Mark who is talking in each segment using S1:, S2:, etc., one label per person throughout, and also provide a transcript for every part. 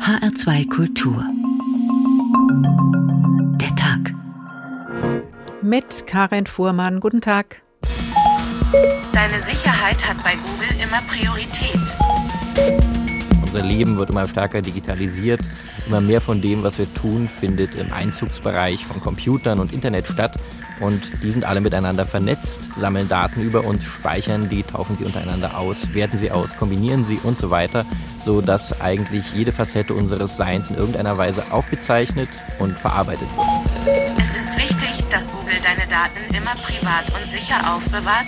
S1: HR2 Kultur. Der Tag.
S2: Mit Karin Fuhrmann. Guten Tag.
S3: Deine Sicherheit hat bei Google immer Priorität.
S4: Unser Leben wird immer stärker digitalisiert. Immer mehr von dem, was wir tun, findet im Einzugsbereich von Computern und Internet statt. Und die sind alle miteinander vernetzt, sammeln Daten über uns, speichern die, tauschen sie untereinander aus, werten sie aus, kombinieren sie und so weiter, sodass eigentlich jede Facette unseres Seins in irgendeiner Weise aufgezeichnet und verarbeitet wird.
S3: Es ist wichtig, dass Google deine Daten immer privat und sicher aufbewahrt.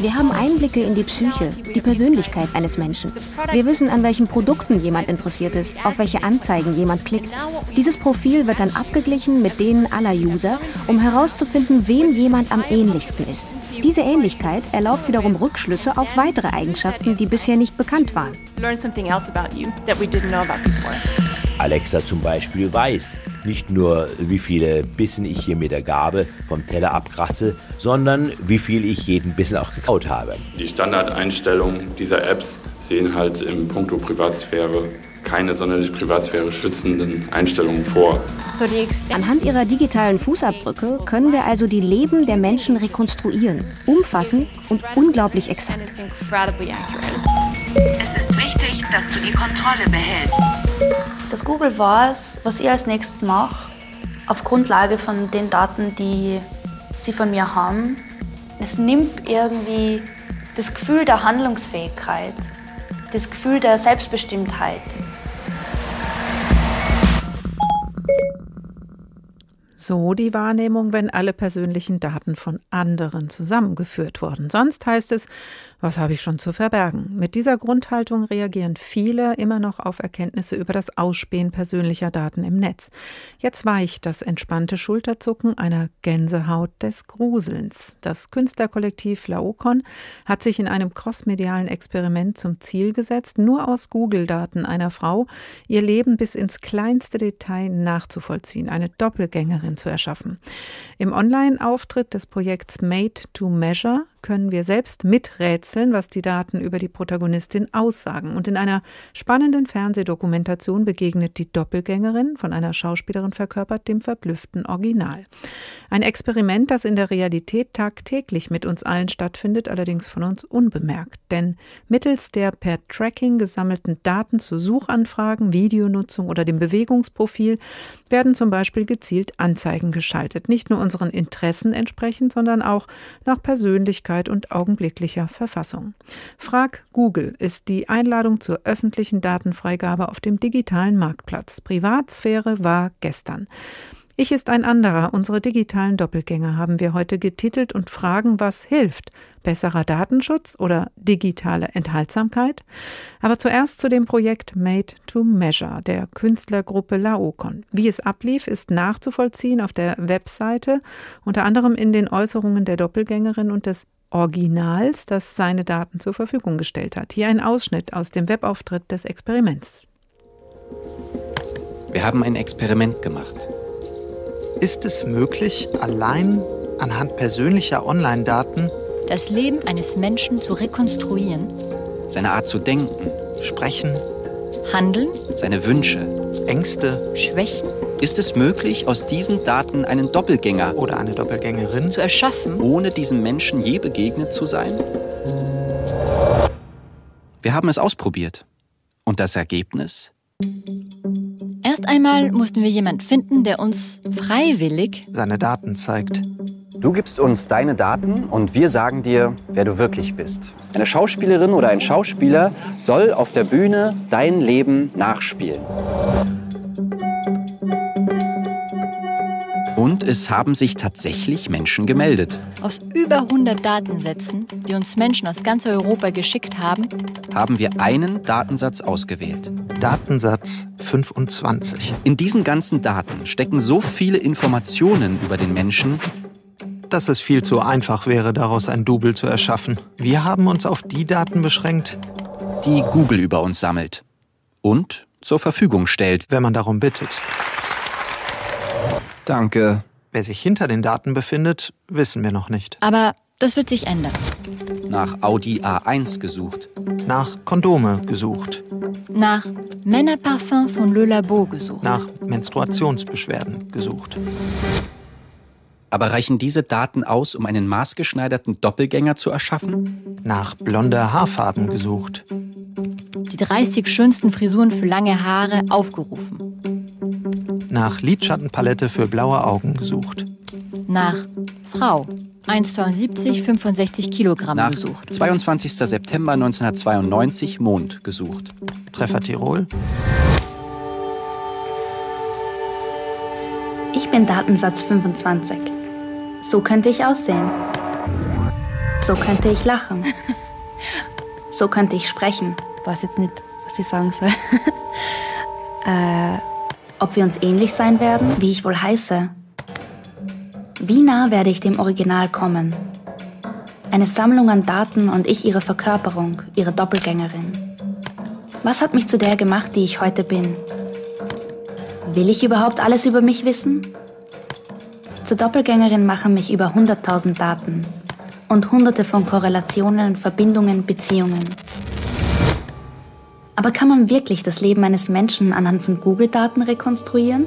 S5: Wir haben Einblicke in die Psyche, die Persönlichkeit eines Menschen. Wir wissen, an welchen Produkten jemand interessiert ist, auf welche Anzeigen jemand klickt. Dieses Profil wird dann abgeglichen mit denen aller User, um herauszufinden, wem jemand am ähnlichsten ist. Diese Ähnlichkeit erlaubt wiederum Rückschlüsse auf weitere Eigenschaften, die bisher nicht bekannt waren.
S6: Alexa zum Beispiel weiß nicht nur, wie viele Bissen ich hier mit der Gabel vom Teller abkratze, sondern wie viel ich jeden Bissen auch gekaut habe.
S7: Die Standardeinstellungen dieser Apps sehen halt im Punkto Privatsphäre keine sonderlich Privatsphäre schützenden Einstellungen vor.
S5: Anhand ihrer digitalen Fußabdrücke können wir also die Leben der Menschen rekonstruieren, umfassend und unglaublich exakt.
S3: Es ist wichtig, dass du die Kontrolle behältst.
S8: Dass Google weiß, was ich als nächstes mache, auf Grundlage von den Daten, die sie von mir haben. Es nimmt irgendwie das Gefühl der Handlungsfähigkeit, das Gefühl der Selbstbestimmtheit.
S2: So die Wahrnehmung, wenn alle persönlichen Daten von anderen zusammengeführt wurden. Sonst heißt es, was habe ich schon zu verbergen? Mit dieser Grundhaltung reagieren viele immer noch auf Erkenntnisse über das Ausspähen persönlicher Daten im Netz. Jetzt weicht das entspannte Schulterzucken einer Gänsehaut des Gruselns. Das Künstlerkollektiv Laokon hat sich in einem crossmedialen Experiment zum Ziel gesetzt, nur aus Google-Daten einer Frau ihr Leben bis ins kleinste Detail nachzuvollziehen, eine Doppelgängerin zu erschaffen. Im Online-Auftritt des Projekts Made to Measure können wir selbst miträtseln, was die Daten über die Protagonistin aussagen. Und in einer spannenden Fernsehdokumentation begegnet die Doppelgängerin, von einer Schauspielerin verkörpert, dem verblüfften Original. Ein Experiment, das in der Realität tagtäglich mit uns allen stattfindet, allerdings von uns unbemerkt. Denn mittels der per Tracking gesammelten Daten zu Suchanfragen, Videonutzung oder dem Bewegungsprofil werden zum Beispiel gezielt Anzeigen geschaltet. Nicht nur unseren Interessen entsprechend, sondern auch nach Persönlichkeit Geschwindigkeit und augenblicklicher Verfassung. Frag Google ist die Einladung zur öffentlichen Datenfreigabe auf dem digitalen Marktplatz. Privatsphäre war gestern. Ich ist ein anderer. Unsere digitalen Doppelgänger haben wir heute getitelt und fragen, was hilft. Besserer Datenschutz oder digitale Enthaltsamkeit? Aber zuerst zu dem Projekt Made to Measure der Künstlergruppe Laokon. Wie es ablief, ist nachzuvollziehen auf der Webseite, unter anderem in den Äußerungen der Doppelgängerin und des Originals, das seine Daten zur Verfügung gestellt hat. Hier ein Ausschnitt aus dem Webauftritt des Experiments.
S9: Wir haben ein Experiment gemacht.
S10: Ist es möglich, allein anhand persönlicher Online-Daten
S11: das Leben eines Menschen zu rekonstruieren?
S9: Seine Art zu denken,
S10: sprechen,
S11: handeln,
S9: seine Wünsche,
S10: Ängste,
S11: Schwächen?
S9: Ist es möglich, aus diesen Daten einen Doppelgänger
S10: oder eine Doppelgängerin
S11: zu erschaffen,
S9: ohne diesem Menschen je begegnet zu sein? Wir haben es ausprobiert. Und das Ergebnis?
S11: Erst einmal mussten wir jemanden finden, der uns freiwillig
S10: seine Daten zeigt.
S12: Du gibst uns deine Daten und wir sagen dir, wer du wirklich bist. Eine Schauspielerin oder ein Schauspieler soll auf der Bühne dein Leben nachspielen.
S9: Und es haben sich tatsächlich Menschen gemeldet.
S11: Aus über 100 Datensätzen, die uns Menschen aus ganz Europa geschickt haben,
S9: haben wir einen Datensatz ausgewählt.
S10: Datensatz 25.
S9: In diesen ganzen Daten stecken so viele Informationen über den Menschen,
S10: dass es viel zu einfach wäre, daraus ein Double zu erschaffen. Wir haben uns auf die Daten beschränkt,
S9: die Google über uns sammelt und zur Verfügung stellt,
S10: wenn man darum bittet.
S9: Danke.
S10: Wer sich hinter den Daten befindet, wissen wir noch nicht.
S11: Aber Das wird sich ändern.
S9: Nach Audi A1 gesucht.
S10: Nach Kondome gesucht.
S11: Nach Männerparfum von Le Labo gesucht.
S10: Nach Menstruationsbeschwerden gesucht.
S9: Aber reichen diese Daten aus, um einen maßgeschneiderten Doppelgänger zu erschaffen?
S10: Nach blonder Haarfarben gesucht.
S11: Die 30 schönsten Frisuren für lange Haare aufgerufen.
S10: Nach Lidschattenpalette für blaue Augen gesucht.
S11: Nach Frau 1,72, 65 Kilogramm
S9: Nach
S11: gesucht.
S9: 22. September 1992 Mond gesucht.
S10: Treffer Tirol.
S8: Ich bin Datensatz 25. So könnte ich aussehen. So könnte ich lachen. So könnte ich sprechen. Weiß jetzt nicht, was ich sagen soll. äh, ob wir uns ähnlich sein werden, wie ich wohl heiße. Wie nah werde ich dem Original kommen? Eine Sammlung an Daten und ich ihre Verkörperung, ihre Doppelgängerin. Was hat mich zu der gemacht, die ich heute bin? Will ich überhaupt alles über mich wissen? Zur Doppelgängerin machen mich über 100.000 Daten und hunderte von Korrelationen, Verbindungen, Beziehungen. Aber kann man wirklich das Leben eines Menschen anhand von Google-Daten rekonstruieren?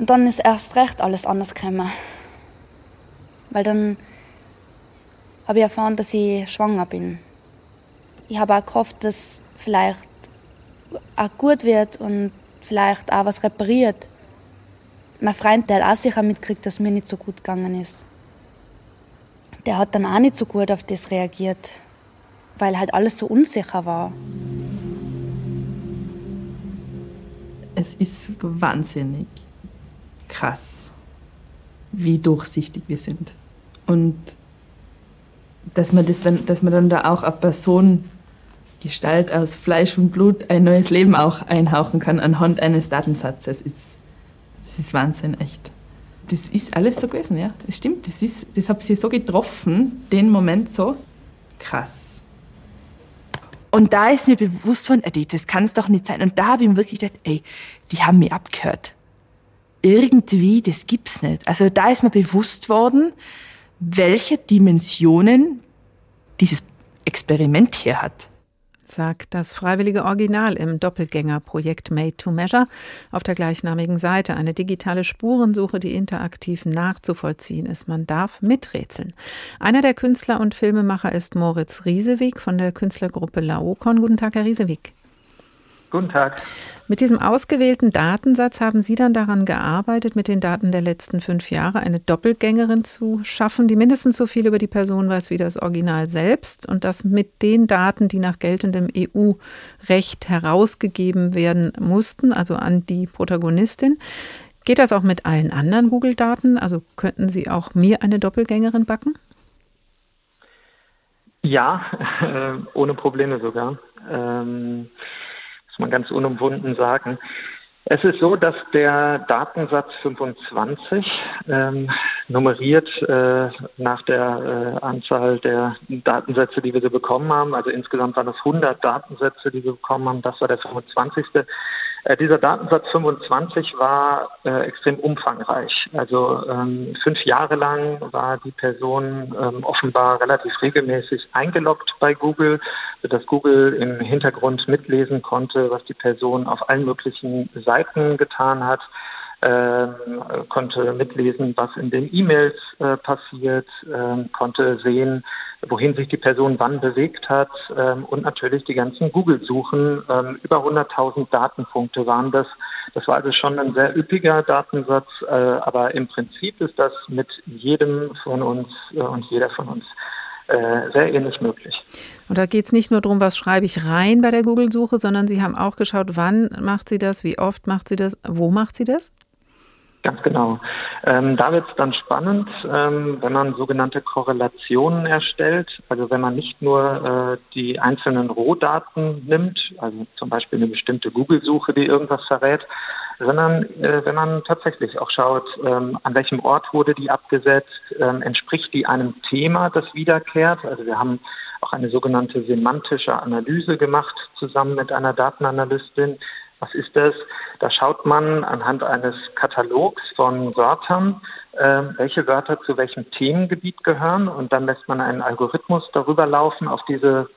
S8: Und dann ist erst recht alles anders gekommen. Weil dann habe ich erfahren, dass ich schwanger bin. Ich habe auch gehofft, dass vielleicht auch gut wird und vielleicht auch was repariert. Mein Freund, der auch sicher mitgekriegt, dass mir nicht so gut gegangen ist. Der hat dann auch nicht so gut auf das reagiert, weil halt alles so unsicher war.
S13: Es ist wahnsinnig krass, wie durchsichtig wir sind. Und dass man, das dann, dass man dann da auch eine Person Gestalt aus Fleisch und Blut ein neues Leben auch einhauchen kann anhand eines Datensatzes, ist, das ist Wahnsinn, echt. Das ist alles so gewesen, ja. Das stimmt, das, ist, das hat sie so getroffen, den Moment so krass. Und da ist mir bewusst worden, das kann es doch nicht sein. Und da habe ich mir wirklich gedacht, ey, die haben mich abgehört. Irgendwie, das gibt's nicht. Also da ist mir bewusst worden, welche Dimensionen dieses Experiment hier hat
S2: sagt das freiwillige Original im Doppelgängerprojekt Made to Measure auf der gleichnamigen Seite. Eine digitale Spurensuche, die interaktiv nachzuvollziehen ist. Man darf miträtseln. Einer der Künstler und Filmemacher ist Moritz Riesewig von der Künstlergruppe Laokon. Guten Tag, Herr Riesewig.
S14: Guten Tag.
S2: Mit diesem ausgewählten Datensatz haben Sie dann daran gearbeitet, mit den Daten der letzten fünf Jahre eine Doppelgängerin zu schaffen, die mindestens so viel über die Person weiß wie das Original selbst und das mit den Daten, die nach geltendem EU-Recht herausgegeben werden mussten, also an die Protagonistin. Geht das auch mit allen anderen Google-Daten? Also könnten Sie auch mir eine Doppelgängerin backen?
S14: Ja, äh, ohne Probleme sogar. Ähm man ganz unumwunden sagen. Es ist so, dass der Datensatz 25 ähm, nummeriert äh, nach der äh, Anzahl der Datensätze, die wir so bekommen haben. Also insgesamt waren es 100 Datensätze, die wir bekommen haben. Das war der 25. Äh, dieser Datensatz 25 war äh, extrem umfangreich. Also ähm, fünf Jahre lang war die Person ähm, offenbar relativ regelmäßig eingeloggt bei Google, sodass Google im Hintergrund mitlesen konnte, was die Person auf allen möglichen Seiten getan hat. Ähm, konnte mitlesen, was in den E-Mails äh, passiert, ähm, konnte sehen, wohin sich die Person wann bewegt hat ähm, und natürlich die ganzen Google-Suchen. Ähm, über 100.000 Datenpunkte waren das. Das war also schon ein sehr üppiger Datensatz, äh, aber im Prinzip ist das mit jedem von uns äh, und jeder von uns äh, sehr ähnlich möglich.
S2: Und da geht es nicht nur darum, was schreibe ich rein bei der Google-Suche, sondern Sie haben auch geschaut, wann macht sie das, wie oft macht sie das, wo macht sie das?
S14: Ganz genau. Ähm, da wird es dann spannend, ähm, wenn man sogenannte Korrelationen erstellt. Also wenn man nicht nur äh, die einzelnen Rohdaten nimmt, also zum Beispiel eine bestimmte Google-Suche, die irgendwas verrät, sondern äh, wenn man tatsächlich auch schaut, ähm, an welchem Ort wurde die abgesetzt, ähm, entspricht die einem Thema, das wiederkehrt. Also wir haben auch eine sogenannte semantische Analyse gemacht, zusammen mit einer Datenanalystin Was ist das? Da schaut man anhand eines Katalogs von Wörtern, äh, welche Wörter zu welchem Themengebiet gehören und dann lässt man einen Algorithmus darüber laufen auf diese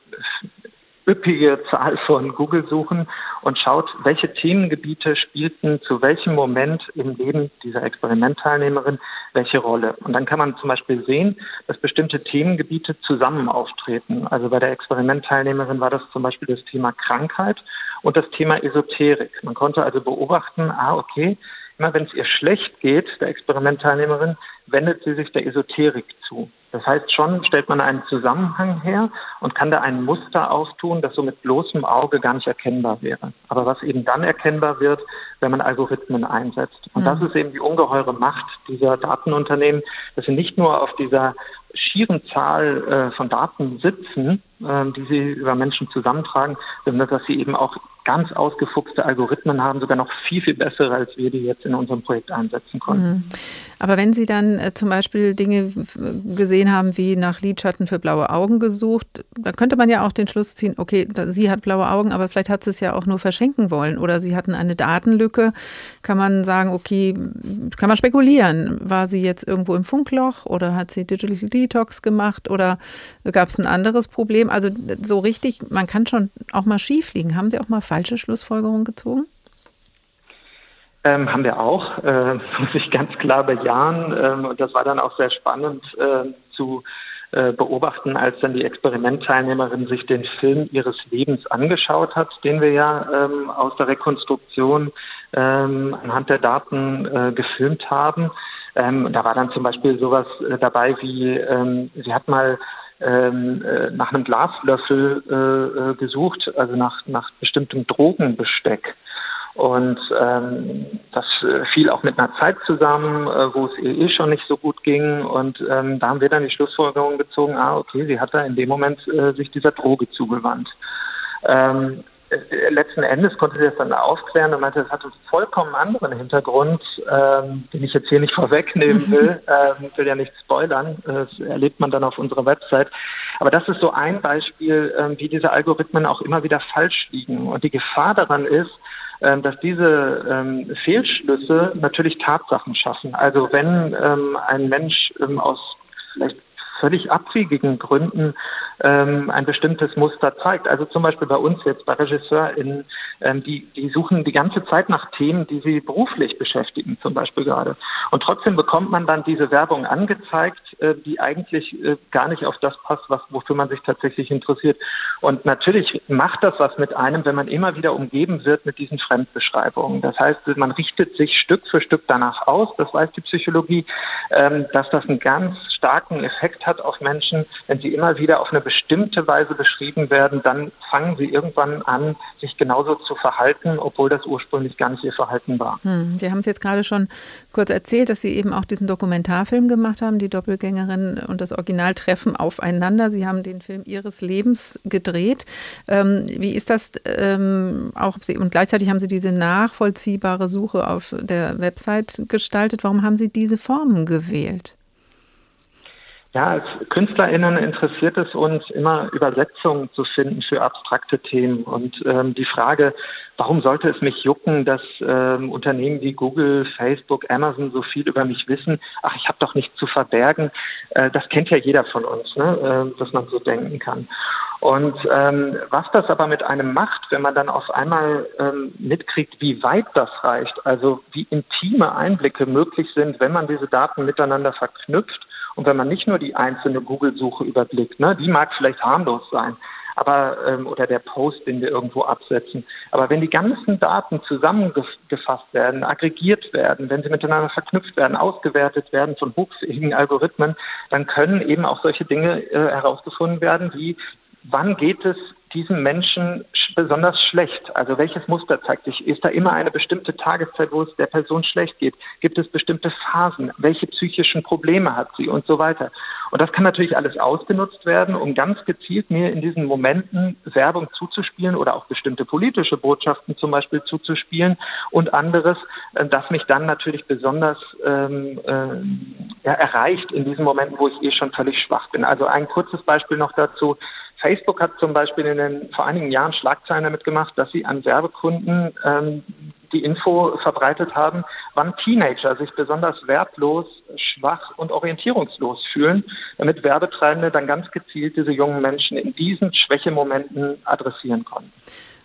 S14: üppige Zahl von Google-Suchen und schaut, welche Themengebiete spielten zu welchem Moment im Leben dieser Experimentteilnehmerin welche Rolle. Und dann kann man zum Beispiel sehen, dass bestimmte Themengebiete zusammen auftreten. Also bei der Experimentteilnehmerin war das zum Beispiel das Thema Krankheit und das Thema Esoterik. Man konnte also beobachten, ah, okay, immer wenn es ihr schlecht geht, der Experimentteilnehmerin, wendet sie sich der Esoterik zu. Das heißt, schon stellt man einen Zusammenhang her und kann da ein Muster auftun, das so mit bloßem Auge gar nicht erkennbar wäre. Aber was eben dann erkennbar wird, wenn man Algorithmen einsetzt. Und mhm. das ist eben die ungeheure Macht dieser Datenunternehmen, dass sie nicht nur auf dieser schieren Zahl äh, von Daten sitzen, äh, die sie über Menschen zusammentragen, sondern dass sie eben auch ganz ausgefuchste Algorithmen haben, sogar noch viel, viel bessere, als wir die jetzt in unserem Projekt einsetzen konnten. Mhm.
S2: Aber wenn Sie dann äh, zum Beispiel Dinge gesehen haben, wie nach Lidschatten für blaue Augen gesucht, da könnte man ja auch den Schluss ziehen, okay, da, sie hat blaue Augen, aber vielleicht hat sie es ja auch nur verschenken wollen oder sie hatten eine Datenlücke. Kann man sagen, okay, kann man spekulieren, war sie jetzt irgendwo im Funkloch oder hat sie Digital Detox gemacht oder gab es ein anderes Problem? Also so richtig, man kann schon auch mal schief liegen. Haben Sie auch mal falsche Schlussfolgerungen gezogen?
S14: Ähm, haben wir auch, äh, muss ich ganz klar bejahen. Ähm, und das war dann auch sehr spannend äh, zu äh, beobachten, als dann die Experimentteilnehmerin sich den Film ihres Lebens angeschaut hat, den wir ja ähm, aus der Rekonstruktion ähm, anhand der Daten äh, gefilmt haben. Ähm, da war dann zum Beispiel sowas äh, dabei wie, ähm, sie hat mal ähm, äh, nach einem Glaslöffel äh, äh, gesucht, also nach, nach bestimmtem Drogenbesteck. Und ähm, das äh, fiel auch mit einer Zeit zusammen, äh, wo es ihr eh schon nicht so gut ging. Und ähm, da haben wir dann die Schlussfolgerung gezogen, ah, okay, sie hat da in dem Moment äh, sich dieser Droge zugewandt. Ähm, äh, letzten Endes konnte sie das dann aufklären und meinte, das hat einen vollkommen anderen Hintergrund, ähm, den ich jetzt hier nicht vorwegnehmen will. ähm, will ja nicht spoilern. Das erlebt man dann auf unserer Website. Aber das ist so ein Beispiel, ähm, wie diese Algorithmen auch immer wieder falsch liegen. Und die Gefahr daran ist, ähm, dass diese ähm, Fehlschlüsse natürlich Tatsachen schaffen. Also wenn ähm, ein Mensch ähm, aus vielleicht völlig abwegigen Gründen ähm, ein bestimmtes Muster zeigt. Also zum Beispiel bei uns jetzt bei RegisseurInnen, ähm, die, die suchen die ganze Zeit nach Themen, die sie beruflich beschäftigen, zum Beispiel gerade. Und trotzdem bekommt man dann diese Werbung angezeigt, äh, die eigentlich äh, gar nicht auf das passt, was, wofür man sich tatsächlich interessiert. Und natürlich macht das was mit einem, wenn man immer wieder umgeben wird mit diesen Fremdbeschreibungen. Das heißt, man richtet sich Stück für Stück danach aus, das weiß die Psychologie, ähm, dass das einen ganz starken Effekt hat auf Menschen, wenn sie immer wieder auf eine bestimmte Weise beschrieben werden, dann fangen sie irgendwann an, sich genauso zu verhalten, obwohl das ursprünglich gar nicht ihr Verhalten war.
S2: Hm, sie haben es jetzt gerade schon kurz erzählt, dass Sie eben auch diesen Dokumentarfilm gemacht haben, die Doppelgängerin und das Original treffen aufeinander. Sie haben den Film Ihres Lebens gedreht. Ähm, wie ist das ähm, auch? Und gleichzeitig haben Sie diese nachvollziehbare Suche auf der Website gestaltet. Warum haben Sie diese Formen gewählt?
S14: Ja, als KünstlerInnen interessiert es uns immer Übersetzungen zu finden für abstrakte Themen. Und ähm, die Frage, warum sollte es mich jucken, dass ähm, Unternehmen wie Google, Facebook, Amazon so viel über mich wissen? Ach, ich habe doch nichts zu verbergen. Äh, das kennt ja jeder von uns, ne? äh, dass man so denken kann. Und ähm, was das aber mit einem macht, wenn man dann auf einmal ähm, mitkriegt, wie weit das reicht, also wie intime Einblicke möglich sind, wenn man diese Daten miteinander verknüpft und wenn man nicht nur die einzelne Google-Suche überblickt, ne, die mag vielleicht harmlos sein, aber ähm, oder der Post, den wir irgendwo absetzen. Aber wenn die ganzen Daten zusammengefasst werden, aggregiert werden, wenn sie miteinander verknüpft werden, ausgewertet werden von hochfähigen Algorithmen, dann können eben auch solche Dinge äh, herausgefunden werden, wie wann geht es diesem Menschen besonders schlecht? Also welches Muster zeigt sich? Ist da immer eine bestimmte Tageszeit, wo es der Person schlecht geht? Gibt es bestimmte Phasen? Welche psychischen Probleme hat sie und so weiter? Und das kann natürlich alles ausgenutzt werden, um ganz gezielt mir in diesen Momenten Werbung zuzuspielen oder auch bestimmte politische Botschaften zum Beispiel zuzuspielen und anderes, äh, das mich dann natürlich besonders ähm, äh, ja, erreicht in diesen Momenten, wo ich eh schon völlig schwach bin. Also ein kurzes Beispiel noch dazu. Facebook hat zum Beispiel in den vor einigen Jahren Schlagzeilen damit gemacht, dass sie an Werbekunden ähm, die Info verbreitet haben, wann Teenager sich besonders wertlos, schwach und orientierungslos fühlen, damit Werbetreibende dann ganz gezielt diese jungen Menschen in diesen Schwächemomenten adressieren konnten.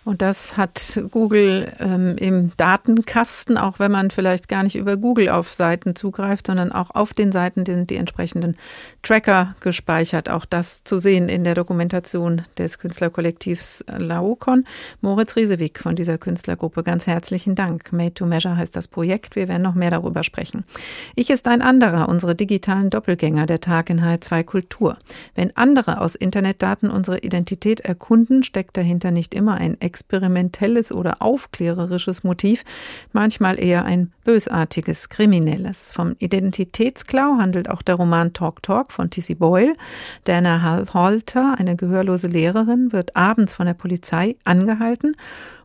S2: Und das hat Google ähm, im Datenkasten, auch wenn man vielleicht gar nicht über Google auf Seiten zugreift, sondern auch auf den Seiten sind die entsprechenden Tracker gespeichert. Auch das zu sehen in der Dokumentation des Künstlerkollektivs Laokon. Moritz Riesewig von dieser Künstlergruppe, ganz herzlichen Dank. Made to Measure heißt das Projekt. Wir werden noch mehr darüber sprechen. Ich ist ein anderer, unsere digitalen Doppelgänger, der Tag in H2 Kultur. Wenn andere aus Internetdaten unsere Identität erkunden, steckt dahinter nicht immer ein experimentelles oder aufklärerisches Motiv, manchmal eher ein bösartiges, kriminelles. Vom Identitätsklau handelt auch der Roman Talk Talk von T.C. Boyle. Dana Halter, eine gehörlose Lehrerin, wird abends von der Polizei angehalten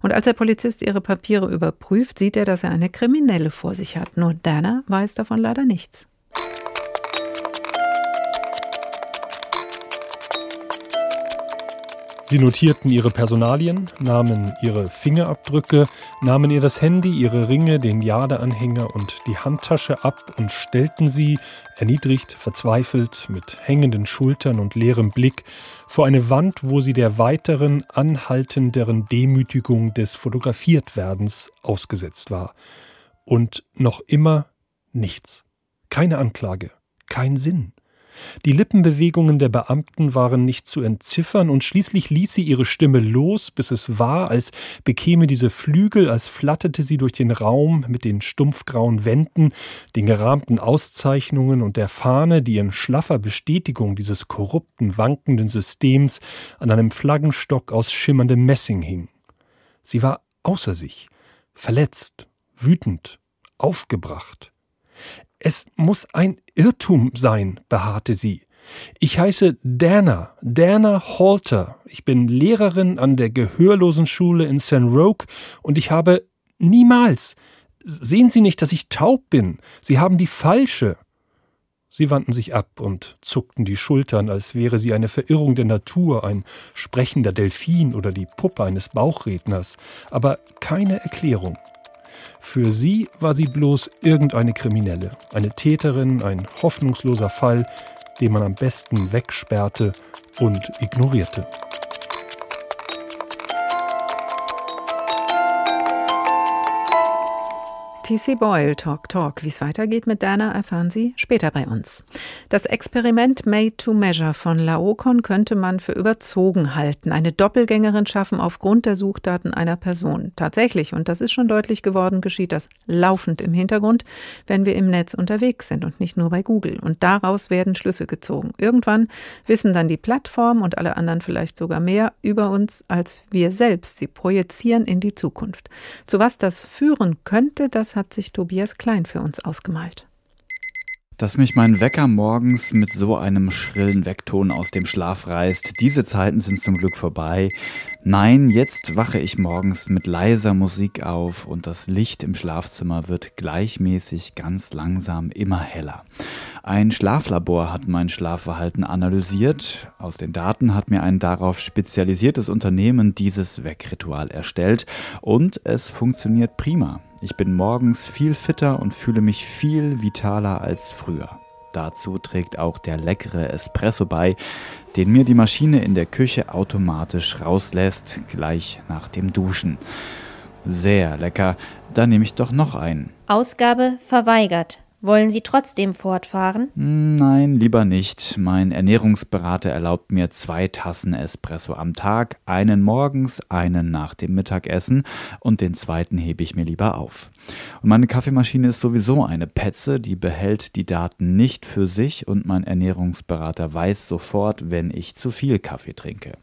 S2: und als der Polizist ihre Papiere überprüft, sieht er, dass er eine Kriminelle vor sich hat. Nur Dana weiß davon leider nichts.
S15: Sie notierten ihre Personalien, nahmen ihre Fingerabdrücke, nahmen ihr das Handy, ihre Ringe, den Jadeanhänger und die Handtasche ab und stellten sie, erniedrigt, verzweifelt, mit hängenden Schultern und leerem Blick, vor eine Wand, wo sie der weiteren, anhaltenderen Demütigung des Fotografiertwerdens ausgesetzt war. Und noch immer nichts. Keine Anklage, kein Sinn. Die Lippenbewegungen der Beamten waren nicht zu entziffern, und schließlich ließ sie ihre Stimme los, bis es war, als bekäme diese Flügel, als flatterte sie durch den Raum mit den stumpfgrauen Wänden, den gerahmten Auszeichnungen und der Fahne, die in schlaffer Bestätigung dieses korrupten, wankenden Systems an einem Flaggenstock aus schimmerndem Messing hing. Sie war außer sich, verletzt, wütend, aufgebracht. Es muss ein Irrtum sein, beharrte sie. Ich heiße Dana, Dana Halter. Ich bin Lehrerin an der Gehörlosenschule in St. Roque und ich habe niemals. Sehen Sie nicht, dass ich taub bin? Sie haben die falsche. Sie wandten sich ab und zuckten die Schultern, als wäre sie eine Verirrung der Natur, ein sprechender Delfin oder die Puppe eines Bauchredners, aber keine Erklärung. Für sie war sie bloß irgendeine Kriminelle, eine Täterin, ein hoffnungsloser Fall, den man am besten wegsperrte und ignorierte.
S2: TC Boyle Talk Talk. Wie es weitergeht mit Dana, erfahren Sie später bei uns. Das Experiment Made to Measure von Laokon könnte man für überzogen halten. Eine Doppelgängerin schaffen aufgrund der Suchdaten einer Person. Tatsächlich, und das ist schon deutlich geworden, geschieht das laufend im Hintergrund, wenn wir im Netz unterwegs sind und nicht nur bei Google. Und daraus werden Schlüsse gezogen. Irgendwann wissen dann die Plattformen und alle anderen vielleicht sogar mehr über uns als wir selbst. Sie projizieren in die Zukunft. Zu was das führen könnte, das hat sich Tobias Klein für uns ausgemalt.
S16: Dass mich mein Wecker morgens mit so einem schrillen Weckton aus dem Schlaf reißt, diese Zeiten sind zum Glück vorbei. Nein, jetzt wache ich morgens mit leiser Musik auf und das Licht im Schlafzimmer wird gleichmäßig ganz langsam immer heller. Ein Schlaflabor hat mein Schlafverhalten analysiert. Aus den Daten hat mir ein darauf spezialisiertes Unternehmen dieses Weckritual erstellt und es funktioniert prima. Ich bin morgens viel fitter und fühle mich viel vitaler als früher. Dazu trägt auch der leckere Espresso bei, den mir die Maschine in der Küche automatisch rauslässt, gleich nach dem Duschen. Sehr lecker, da nehme ich doch noch einen.
S17: Ausgabe verweigert. Wollen Sie trotzdem fortfahren?
S16: Nein, lieber nicht. Mein Ernährungsberater erlaubt mir zwei Tassen Espresso am Tag, einen morgens, einen nach dem Mittagessen und den zweiten hebe ich mir lieber auf. Und meine Kaffeemaschine ist sowieso eine Petze, die behält die Daten nicht für sich und mein Ernährungsberater weiß sofort, wenn ich zu viel Kaffee trinke.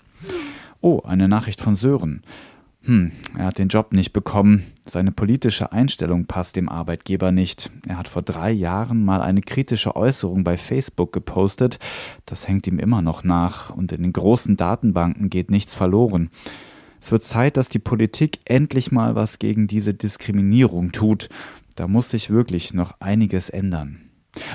S16: Oh, eine Nachricht von Sören. Hm, er hat den Job nicht bekommen. Seine politische Einstellung passt dem Arbeitgeber nicht. Er hat vor drei Jahren mal eine kritische Äußerung bei Facebook gepostet. Das hängt ihm immer noch nach und in den großen Datenbanken geht nichts verloren. Es wird Zeit, dass die Politik endlich mal was gegen diese Diskriminierung tut. Da muss sich wirklich noch einiges ändern.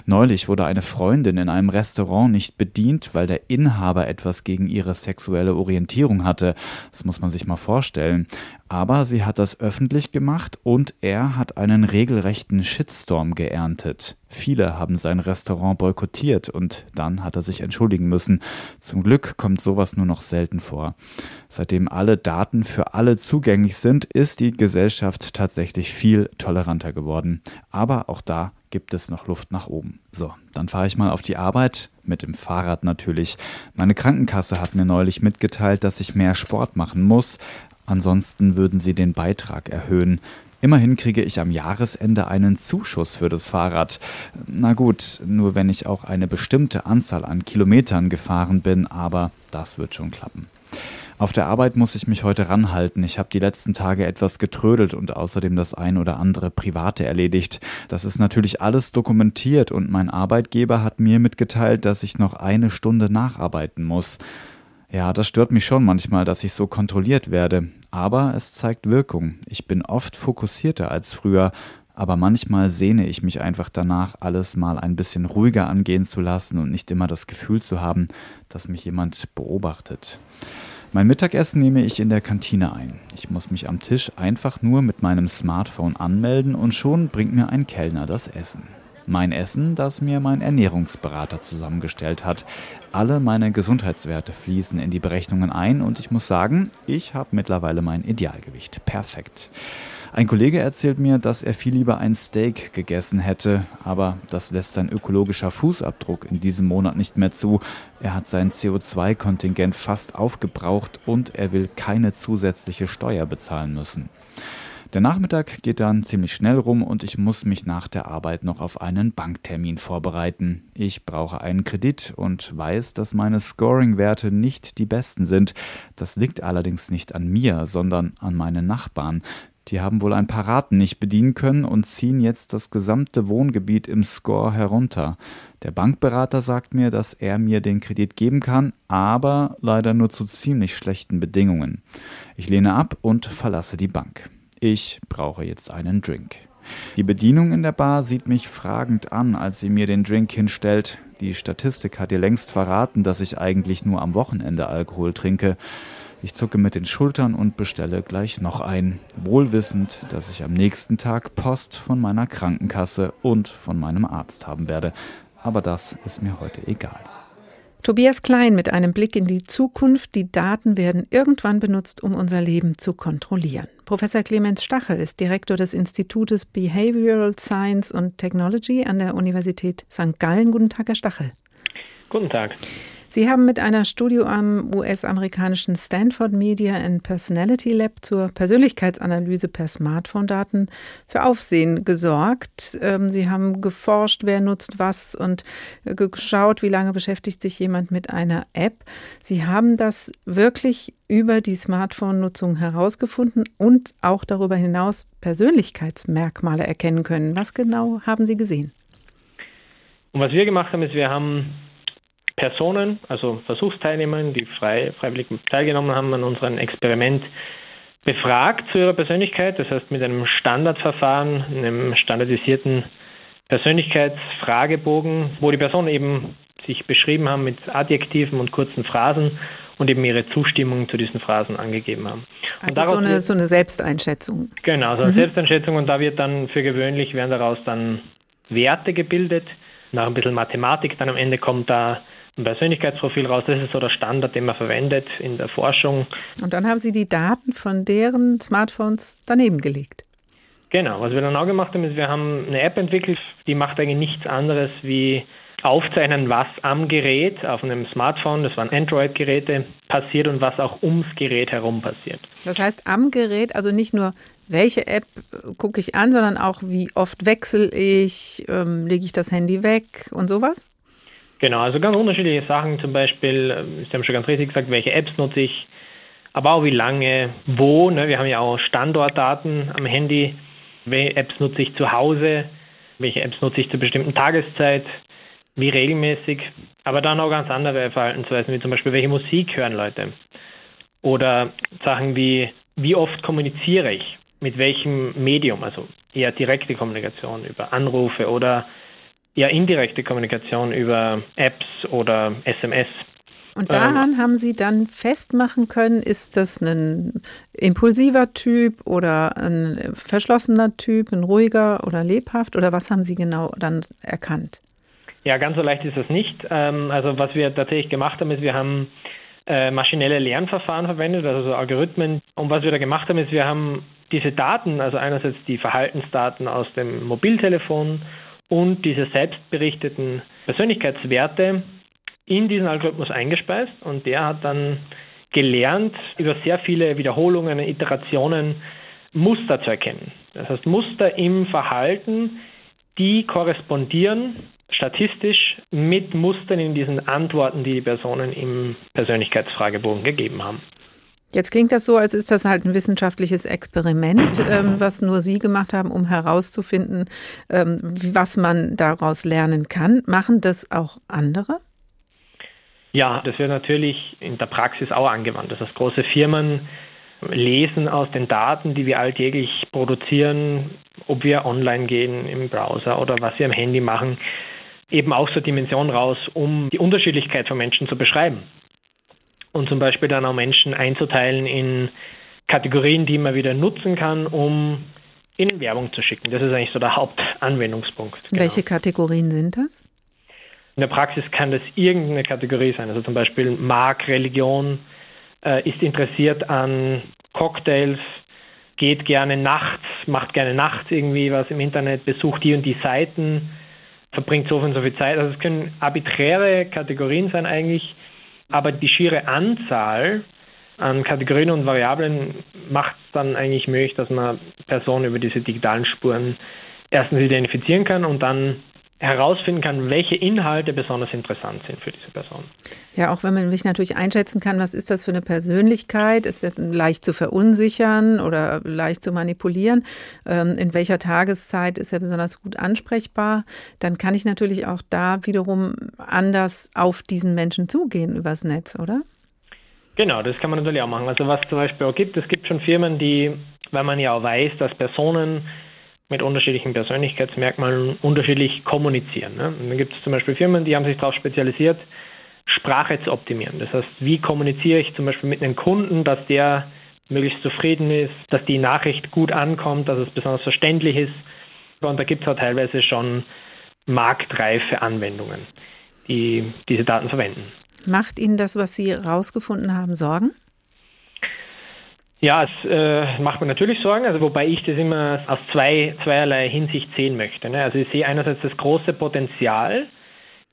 S16: Neulich wurde eine Freundin in einem Restaurant nicht bedient, weil der Inhaber etwas gegen ihre sexuelle Orientierung hatte. Das muss man sich mal vorstellen. Aber sie hat das öffentlich gemacht und er hat einen regelrechten Shitstorm geerntet. Viele haben sein Restaurant boykottiert und dann hat er sich entschuldigen müssen. Zum Glück kommt sowas nur noch selten vor. Seitdem alle Daten für alle zugänglich sind, ist die Gesellschaft tatsächlich viel toleranter geworden. Aber auch da gibt es noch Luft nach oben. So, dann fahre ich mal auf die Arbeit, mit dem Fahrrad natürlich. Meine Krankenkasse hat mir neulich mitgeteilt, dass ich mehr Sport machen muss. Ansonsten würden sie den Beitrag erhöhen. Immerhin kriege ich am Jahresende einen Zuschuss für das Fahrrad. Na gut, nur wenn ich auch eine bestimmte Anzahl an Kilometern gefahren bin, aber das wird schon klappen. Auf der Arbeit muss ich mich heute ranhalten. Ich habe die letzten Tage etwas getrödelt und außerdem das ein oder andere Private erledigt. Das ist natürlich alles dokumentiert und mein Arbeitgeber hat mir mitgeteilt, dass ich noch eine Stunde nacharbeiten muss. Ja, das stört mich schon manchmal, dass ich so kontrolliert werde. Aber es zeigt Wirkung. Ich bin oft fokussierter als früher, aber manchmal sehne ich mich einfach danach, alles mal ein bisschen ruhiger angehen zu lassen und nicht immer das Gefühl zu haben, dass mich jemand beobachtet. Mein Mittagessen nehme ich in der Kantine ein. Ich muss mich am Tisch einfach nur mit meinem Smartphone anmelden und schon bringt mir ein Kellner das Essen. Mein Essen, das mir mein Ernährungsberater zusammengestellt hat. Alle meine Gesundheitswerte fließen in die Berechnungen ein und ich muss sagen, ich habe mittlerweile mein Idealgewicht. Perfekt. Ein Kollege erzählt mir, dass er viel lieber ein Steak gegessen hätte, aber das lässt sein ökologischer Fußabdruck in diesem Monat nicht mehr zu. Er hat sein CO2-Kontingent fast aufgebraucht und er will keine zusätzliche Steuer bezahlen müssen. Der Nachmittag geht dann ziemlich schnell rum und ich muss mich nach der Arbeit noch auf einen Banktermin vorbereiten. Ich brauche einen Kredit und weiß, dass meine Scoring-Werte nicht die besten sind. Das liegt allerdings nicht an mir, sondern an meinen Nachbarn. Die haben wohl ein paar Raten nicht bedienen können und ziehen jetzt das gesamte Wohngebiet im Score herunter. Der Bankberater sagt mir, dass er mir den Kredit geben kann, aber leider nur zu ziemlich schlechten Bedingungen. Ich lehne ab und verlasse die Bank. Ich brauche jetzt einen Drink. Die Bedienung in der Bar sieht mich fragend an, als sie mir den Drink hinstellt. Die Statistik hat ihr längst verraten, dass ich eigentlich nur am Wochenende Alkohol trinke. Ich zucke mit den Schultern und bestelle gleich noch ein, wohlwissend, dass ich am nächsten Tag Post von meiner Krankenkasse und von meinem Arzt haben werde. Aber das ist mir heute egal.
S2: Tobias Klein mit einem Blick in die Zukunft. Die Daten werden irgendwann benutzt, um unser Leben zu kontrollieren. Professor Clemens Stachel ist Direktor des Institutes Behavioral Science and Technology an der Universität St. Gallen. Guten Tag, Herr Stachel.
S18: Guten Tag.
S2: Sie haben mit einer Studie am US-amerikanischen Stanford Media and Personality Lab zur Persönlichkeitsanalyse per Smartphone-Daten für Aufsehen gesorgt. Ähm, Sie haben geforscht, wer nutzt was und äh, geschaut, wie lange beschäftigt sich jemand mit einer App. Sie haben das wirklich über die Smartphone-Nutzung herausgefunden und auch darüber hinaus Persönlichkeitsmerkmale erkennen können. Was genau haben Sie gesehen?
S18: Und was wir gemacht haben, ist, wir haben Personen, also Versuchsteilnehmer, die frei, freiwillig teilgenommen haben an unserem Experiment, befragt zu ihrer Persönlichkeit, das heißt mit einem Standardverfahren, einem standardisierten Persönlichkeitsfragebogen, wo die Personen eben sich beschrieben haben mit Adjektiven und kurzen Phrasen und eben ihre Zustimmung zu diesen Phrasen angegeben haben.
S2: Also so eine, so eine Selbsteinschätzung.
S18: Genau, so eine mhm. Selbsteinschätzung und da wird dann für gewöhnlich werden daraus dann Werte gebildet, nach ein bisschen Mathematik, dann am Ende kommt da ein Persönlichkeitsprofil raus. Das ist so der Standard, den man verwendet in der Forschung.
S2: Und dann haben Sie die Daten von deren Smartphones daneben gelegt.
S18: Genau, was wir dann auch gemacht haben, ist, wir haben eine App entwickelt, die macht eigentlich nichts anderes wie aufzeichnen, was am Gerät, auf einem Smartphone, das waren Android-Geräte, passiert und was auch ums Gerät herum passiert.
S2: Das heißt, am Gerät, also nicht nur, welche App gucke ich an, sondern auch, wie oft wechsle ich, ähm, lege ich das Handy weg und sowas?
S18: Genau, also ganz unterschiedliche Sachen, zum Beispiel, ähm, Sie haben schon ganz richtig gesagt, welche Apps nutze ich, aber auch wie lange, wo. Ne? Wir haben ja auch Standortdaten am Handy. Welche Apps nutze ich zu Hause? Welche Apps nutze ich zur bestimmten Tageszeit? Wie regelmäßig? Aber dann auch ganz andere Verhaltensweisen, wie zum Beispiel, welche Musik hören Leute? Oder Sachen wie, wie oft kommuniziere ich? Mit welchem Medium? Also eher direkte Kommunikation über Anrufe oder ja indirekte Kommunikation über Apps oder SMS.
S2: Und daran ähm, haben Sie dann festmachen können, ist das ein impulsiver Typ oder ein verschlossener Typ, ein ruhiger oder lebhaft oder was haben Sie genau dann erkannt?
S18: Ja, ganz so leicht ist das nicht. Ähm, also was wir tatsächlich gemacht haben, ist, wir haben äh, maschinelle Lernverfahren verwendet, also so Algorithmen. Und was wir da gemacht haben, ist, wir haben diese Daten, also einerseits die Verhaltensdaten aus dem Mobiltelefon und diese selbstberichteten Persönlichkeitswerte in diesen Algorithmus eingespeist und der hat dann gelernt, über sehr viele Wiederholungen, Iterationen Muster zu erkennen. Das heißt, Muster im Verhalten, die korrespondieren statistisch mit Mustern in diesen Antworten, die die Personen im Persönlichkeitsfragebogen gegeben haben.
S2: Jetzt klingt das so, als ist das halt ein wissenschaftliches Experiment, ähm, was nur Sie gemacht haben, um herauszufinden, ähm, was man daraus lernen kann. Machen das auch andere?
S18: Ja, das wird natürlich in der Praxis auch angewandt. Das heißt, große Firmen lesen aus den Daten, die wir alltäglich produzieren, ob wir online gehen im Browser oder was wir am Handy machen, eben auch so Dimension raus, um die Unterschiedlichkeit von Menschen zu beschreiben. Und zum Beispiel dann auch Menschen einzuteilen in Kategorien, die man wieder nutzen kann, um ihnen Werbung zu schicken. Das ist eigentlich so der Hauptanwendungspunkt.
S2: Genau. Welche Kategorien sind das?
S18: In der Praxis kann das irgendeine Kategorie sein. Also zum Beispiel mag Religion, äh, ist interessiert an Cocktails, geht gerne nachts, macht gerne nachts irgendwie was im Internet, besucht die und die Seiten, verbringt so und so viel Zeit. Also es können arbiträre Kategorien sein eigentlich, aber die schiere Anzahl an Kategorien und Variablen macht dann eigentlich möglich, dass man Personen über diese digitalen Spuren erstens identifizieren kann und dann herausfinden kann, welche Inhalte besonders interessant sind für diese Person.
S2: Ja, auch wenn man mich natürlich einschätzen kann, was ist das für eine Persönlichkeit? Ist das leicht zu verunsichern oder leicht zu manipulieren? Ähm, in welcher Tageszeit ist er besonders gut ansprechbar? Dann kann ich natürlich auch da wiederum anders auf diesen Menschen zugehen übers Netz, oder?
S18: Genau, das kann man natürlich auch machen. Also was zum Beispiel auch gibt, es gibt schon Firmen, die, weil man ja auch weiß, dass Personen mit unterschiedlichen Persönlichkeitsmerkmalen unterschiedlich kommunizieren. Ne? Und dann gibt es zum Beispiel Firmen, die haben sich darauf spezialisiert, Sprache zu optimieren. Das heißt, wie kommuniziere ich zum Beispiel mit einem Kunden, dass der möglichst zufrieden ist, dass die Nachricht gut ankommt, dass es besonders verständlich ist. Und da gibt es auch teilweise schon marktreife Anwendungen, die diese Daten verwenden.
S2: Macht Ihnen das, was Sie herausgefunden haben, Sorgen?
S18: Ja, es äh, macht mir natürlich Sorgen, also wobei ich das immer aus zwei, zweierlei Hinsicht sehen möchte. Ne? Also ich sehe einerseits das große Potenzial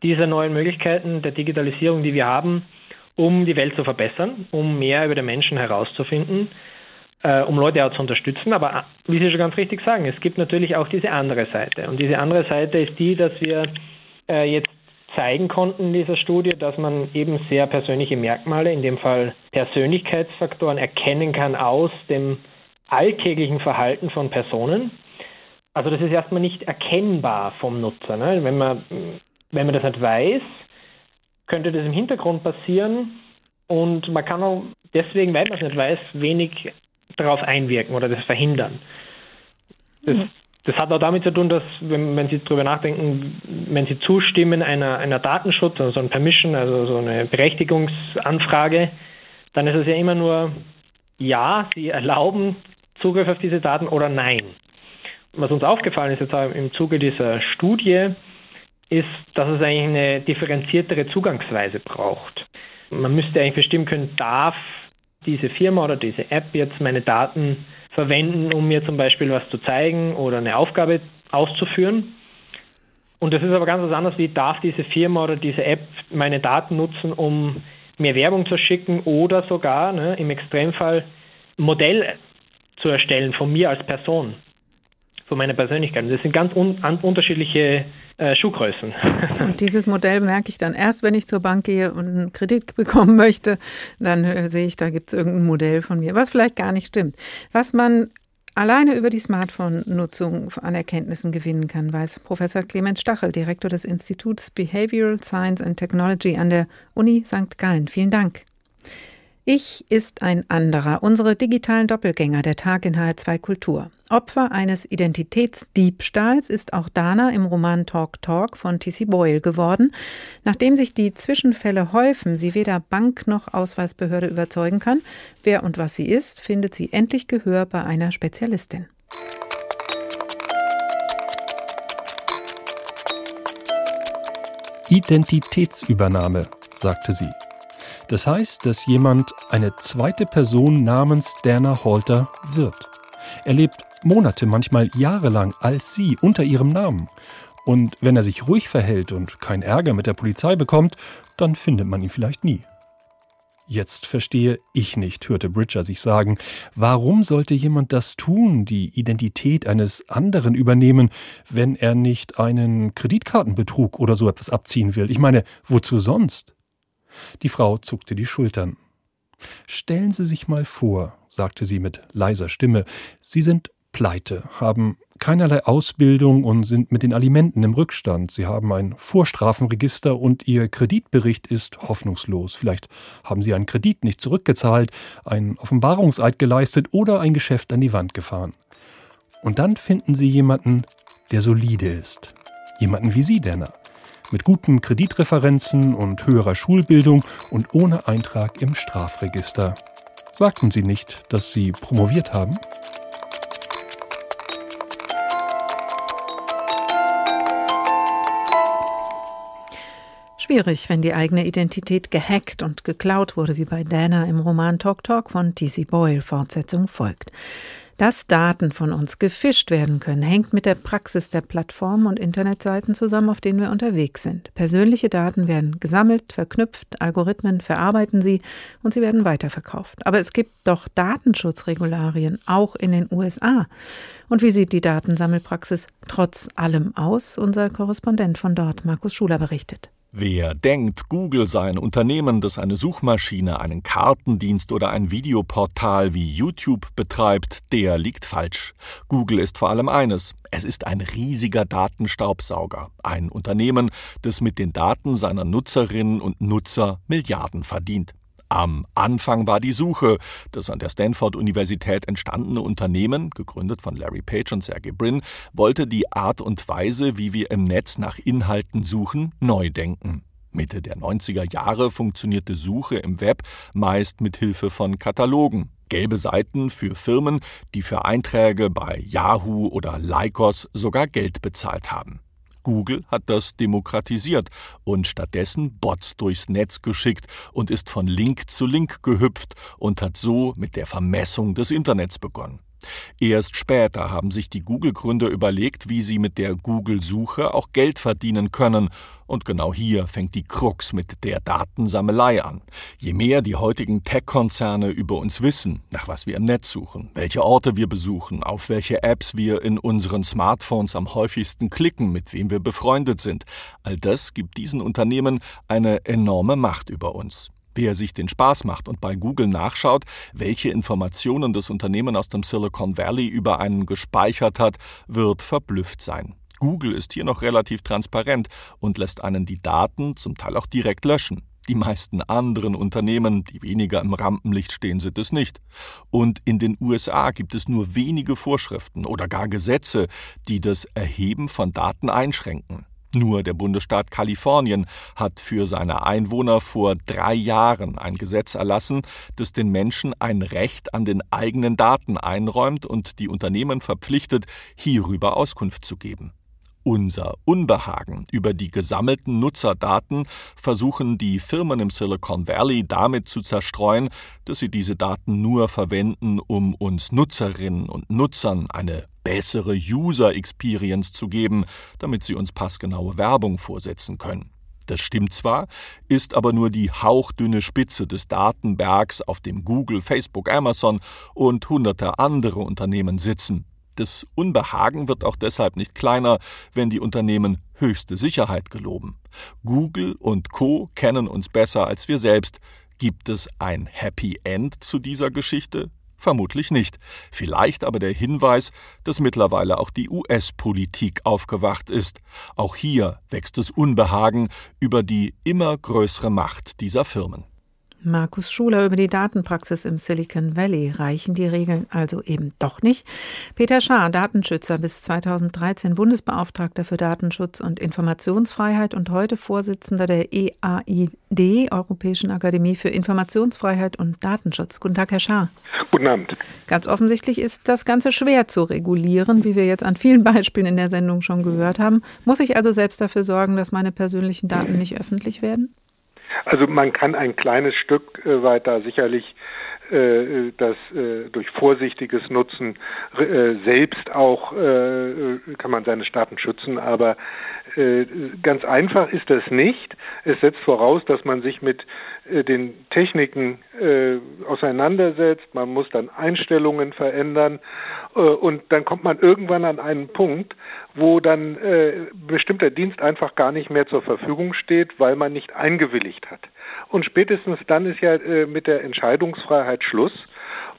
S18: dieser neuen Möglichkeiten der Digitalisierung, die wir haben, um die Welt zu verbessern, um mehr über den Menschen herauszufinden, äh, um Leute auch zu unterstützen. Aber wie Sie schon ganz richtig sagen, es gibt natürlich auch diese andere Seite. Und diese andere Seite ist die, dass wir äh, jetzt zeigen konnten in dieser Studie, dass man eben sehr persönliche Merkmale, in dem Fall Persönlichkeitsfaktoren, erkennen kann aus dem alltäglichen Verhalten von Personen. Also das ist erstmal nicht erkennbar vom Nutzer. Ne? Wenn, man, wenn man das nicht weiß, könnte das im Hintergrund passieren und man kann auch deswegen, weil man es nicht weiß, wenig darauf einwirken oder das verhindern. Das, mhm. Das hat auch damit zu tun, dass, wenn, wenn Sie darüber nachdenken, wenn Sie zustimmen einer, einer Datenschutz, also so ein Permission, also so eine Berechtigungsanfrage, dann ist es ja immer nur ja, Sie erlauben Zugriff auf diese Daten oder nein. Was uns aufgefallen ist jetzt im Zuge dieser Studie, ist, dass es eigentlich eine differenziertere Zugangsweise braucht. Man müsste eigentlich bestimmen können, darf diese Firma oder diese App jetzt meine Daten verwenden, um mir zum Beispiel was zu zeigen oder eine Aufgabe auszuführen. Und das ist aber ganz was anderes, wie darf diese Firma oder diese App meine Daten nutzen, um mir Werbung zu schicken oder sogar ne, im Extremfall Modell zu erstellen von mir als Person, von meiner Persönlichkeit. Das sind ganz un unterschiedliche äh, Schuhgrößen.
S2: Und dieses Modell merke ich dann erst, wenn ich zur Bank gehe und einen Kredit bekommen möchte. Dann äh, sehe ich, da gibt es irgendein Modell von mir, was vielleicht gar nicht stimmt. Was man alleine über die Smartphone-Nutzung an Erkenntnissen gewinnen kann, weiß Professor Clemens Stachel, Direktor des Instituts Behavioral Science and Technology an der Uni St. Gallen. Vielen Dank. Ich ist ein anderer, unsere digitalen Doppelgänger, der Tag in HR2 Kultur. Opfer eines Identitätsdiebstahls ist auch Dana im Roman Talk Talk von T.C. Boyle geworden. Nachdem sich die Zwischenfälle häufen, sie weder Bank noch Ausweisbehörde überzeugen kann, wer und was sie ist, findet sie endlich Gehör bei einer Spezialistin.
S15: Identitätsübernahme, sagte sie. Das heißt, dass jemand eine zweite Person namens Dana Halter wird. Er lebt Monate, manchmal jahrelang als sie unter ihrem Namen. Und wenn er sich ruhig verhält und keinen Ärger mit der Polizei bekommt, dann findet man ihn vielleicht nie. Jetzt verstehe ich nicht, hörte Bridger sich sagen. Warum sollte jemand das tun, die Identität eines anderen übernehmen, wenn er nicht einen Kreditkartenbetrug oder so etwas abziehen will? Ich meine, wozu sonst? Die Frau zuckte die Schultern. Stellen Sie sich mal vor, sagte sie mit leiser Stimme, Sie sind pleite, haben keinerlei Ausbildung und sind mit den Alimenten im Rückstand. Sie haben ein Vorstrafenregister und Ihr Kreditbericht ist hoffnungslos. Vielleicht haben Sie einen Kredit nicht zurückgezahlt, einen Offenbarungseid geleistet oder ein Geschäft an die Wand gefahren. Und dann finden Sie jemanden, der solide ist. Jemanden wie Sie, Denner mit guten Kreditreferenzen und höherer Schulbildung und ohne Eintrag im Strafregister. Sagten Sie nicht, dass Sie promoviert haben?
S2: Schwierig, wenn die eigene Identität gehackt und geklaut wurde, wie bei Dana im Roman Talk Talk von T.C. Boyle. Fortsetzung folgt. Dass Daten von uns gefischt werden können, hängt mit der Praxis der Plattformen und Internetseiten zusammen, auf denen wir unterwegs sind. Persönliche Daten werden gesammelt, verknüpft, Algorithmen verarbeiten sie und sie werden weiterverkauft. Aber es gibt doch Datenschutzregularien, auch in den USA. Und wie sieht die Datensammelpraxis trotz allem aus? Unser Korrespondent von dort, Markus Schuler, berichtet.
S19: Wer denkt, Google sei ein Unternehmen, das eine Suchmaschine, einen Kartendienst oder ein Videoportal wie YouTube betreibt, der liegt falsch. Google ist vor allem eines, es ist ein riesiger Datenstaubsauger, ein Unternehmen, das mit den Daten seiner Nutzerinnen und Nutzer Milliarden verdient. Am Anfang war die Suche. Das an der Stanford-Universität entstandene Unternehmen, gegründet von Larry Page und Sergey Brin, wollte die Art und Weise, wie wir im Netz nach Inhalten suchen, neu denken. Mitte der 90er Jahre funktionierte Suche im Web meist mit Hilfe von Katalogen. Gelbe Seiten für Firmen, die für Einträge bei Yahoo oder Lycos sogar Geld bezahlt haben. Google hat das demokratisiert und stattdessen Bots durchs Netz geschickt und ist von Link zu Link gehüpft und hat so mit der Vermessung des Internets begonnen. Erst später haben sich die Google-Gründer überlegt, wie sie mit der Google-Suche auch Geld verdienen können. Und genau hier fängt die Krux mit der Datensammelei an. Je mehr die heutigen Tech-Konzerne über uns wissen, nach was wir im Netz suchen, welche Orte wir besuchen, auf welche Apps wir in unseren Smartphones am häufigsten klicken, mit wem wir befreundet sind, all das gibt diesen Unternehmen eine enorme Macht über uns. Wer sich den Spaß macht und bei Google nachschaut, welche Informationen das Unternehmen aus dem Silicon Valley über einen gespeichert hat, wird verblüfft sein. Google ist hier noch relativ transparent und lässt einen die Daten zum Teil auch direkt löschen. Die meisten anderen Unternehmen, die weniger im Rampenlicht stehen, sind es nicht. Und in den USA gibt es nur wenige Vorschriften oder gar Gesetze, die das Erheben von Daten einschränken. Nur der Bundesstaat Kalifornien hat für seine Einwohner vor drei Jahren ein Gesetz erlassen, das den Menschen ein Recht an den eigenen Daten einräumt und die Unternehmen verpflichtet, hierüber Auskunft zu geben. Unser Unbehagen über die gesammelten Nutzerdaten versuchen die Firmen im Silicon Valley damit zu zerstreuen, dass sie diese Daten nur verwenden, um uns Nutzerinnen und Nutzern eine bessere User Experience zu geben, damit sie uns passgenaue Werbung vorsetzen können. Das stimmt zwar, ist aber nur die hauchdünne Spitze des Datenbergs, auf dem Google, Facebook, Amazon und hunderte andere Unternehmen sitzen. Das Unbehagen wird auch deshalb nicht kleiner, wenn die Unternehmen höchste Sicherheit geloben. Google und Co kennen uns besser als wir selbst. Gibt es ein Happy End zu dieser Geschichte? Vermutlich nicht. Vielleicht aber der Hinweis, dass mittlerweile auch die US-Politik aufgewacht ist. Auch hier wächst das Unbehagen über die immer größere Macht dieser Firmen.
S2: Markus Schuler über die Datenpraxis im Silicon Valley. Reichen die Regeln also eben doch nicht? Peter Schaar, Datenschützer, bis 2013 Bundesbeauftragter für Datenschutz und Informationsfreiheit und heute Vorsitzender der EAID, Europäischen Akademie für Informationsfreiheit und Datenschutz. Guten Tag, Herr Schaar.
S20: Guten Abend.
S2: Ganz offensichtlich ist das Ganze schwer zu regulieren, wie wir jetzt an vielen Beispielen in der Sendung schon gehört haben. Muss ich also selbst dafür sorgen, dass meine persönlichen Daten nicht öffentlich werden?
S20: Also man kann ein kleines Stück äh, weiter sicherlich äh, das äh, durch vorsichtiges Nutzen selbst auch kann man seine Staaten schützen, aber ganz einfach ist das nicht. Es setzt voraus, dass man sich mit den Techniken auseinandersetzt. Man muss dann Einstellungen verändern und dann kommt man irgendwann an einen Punkt, wo dann äh, bestimmter Dienst einfach gar nicht mehr zur Verfügung steht, weil man nicht eingewilligt hat. Und spätestens dann ist ja äh, mit der Entscheidungsfreiheit Schluss.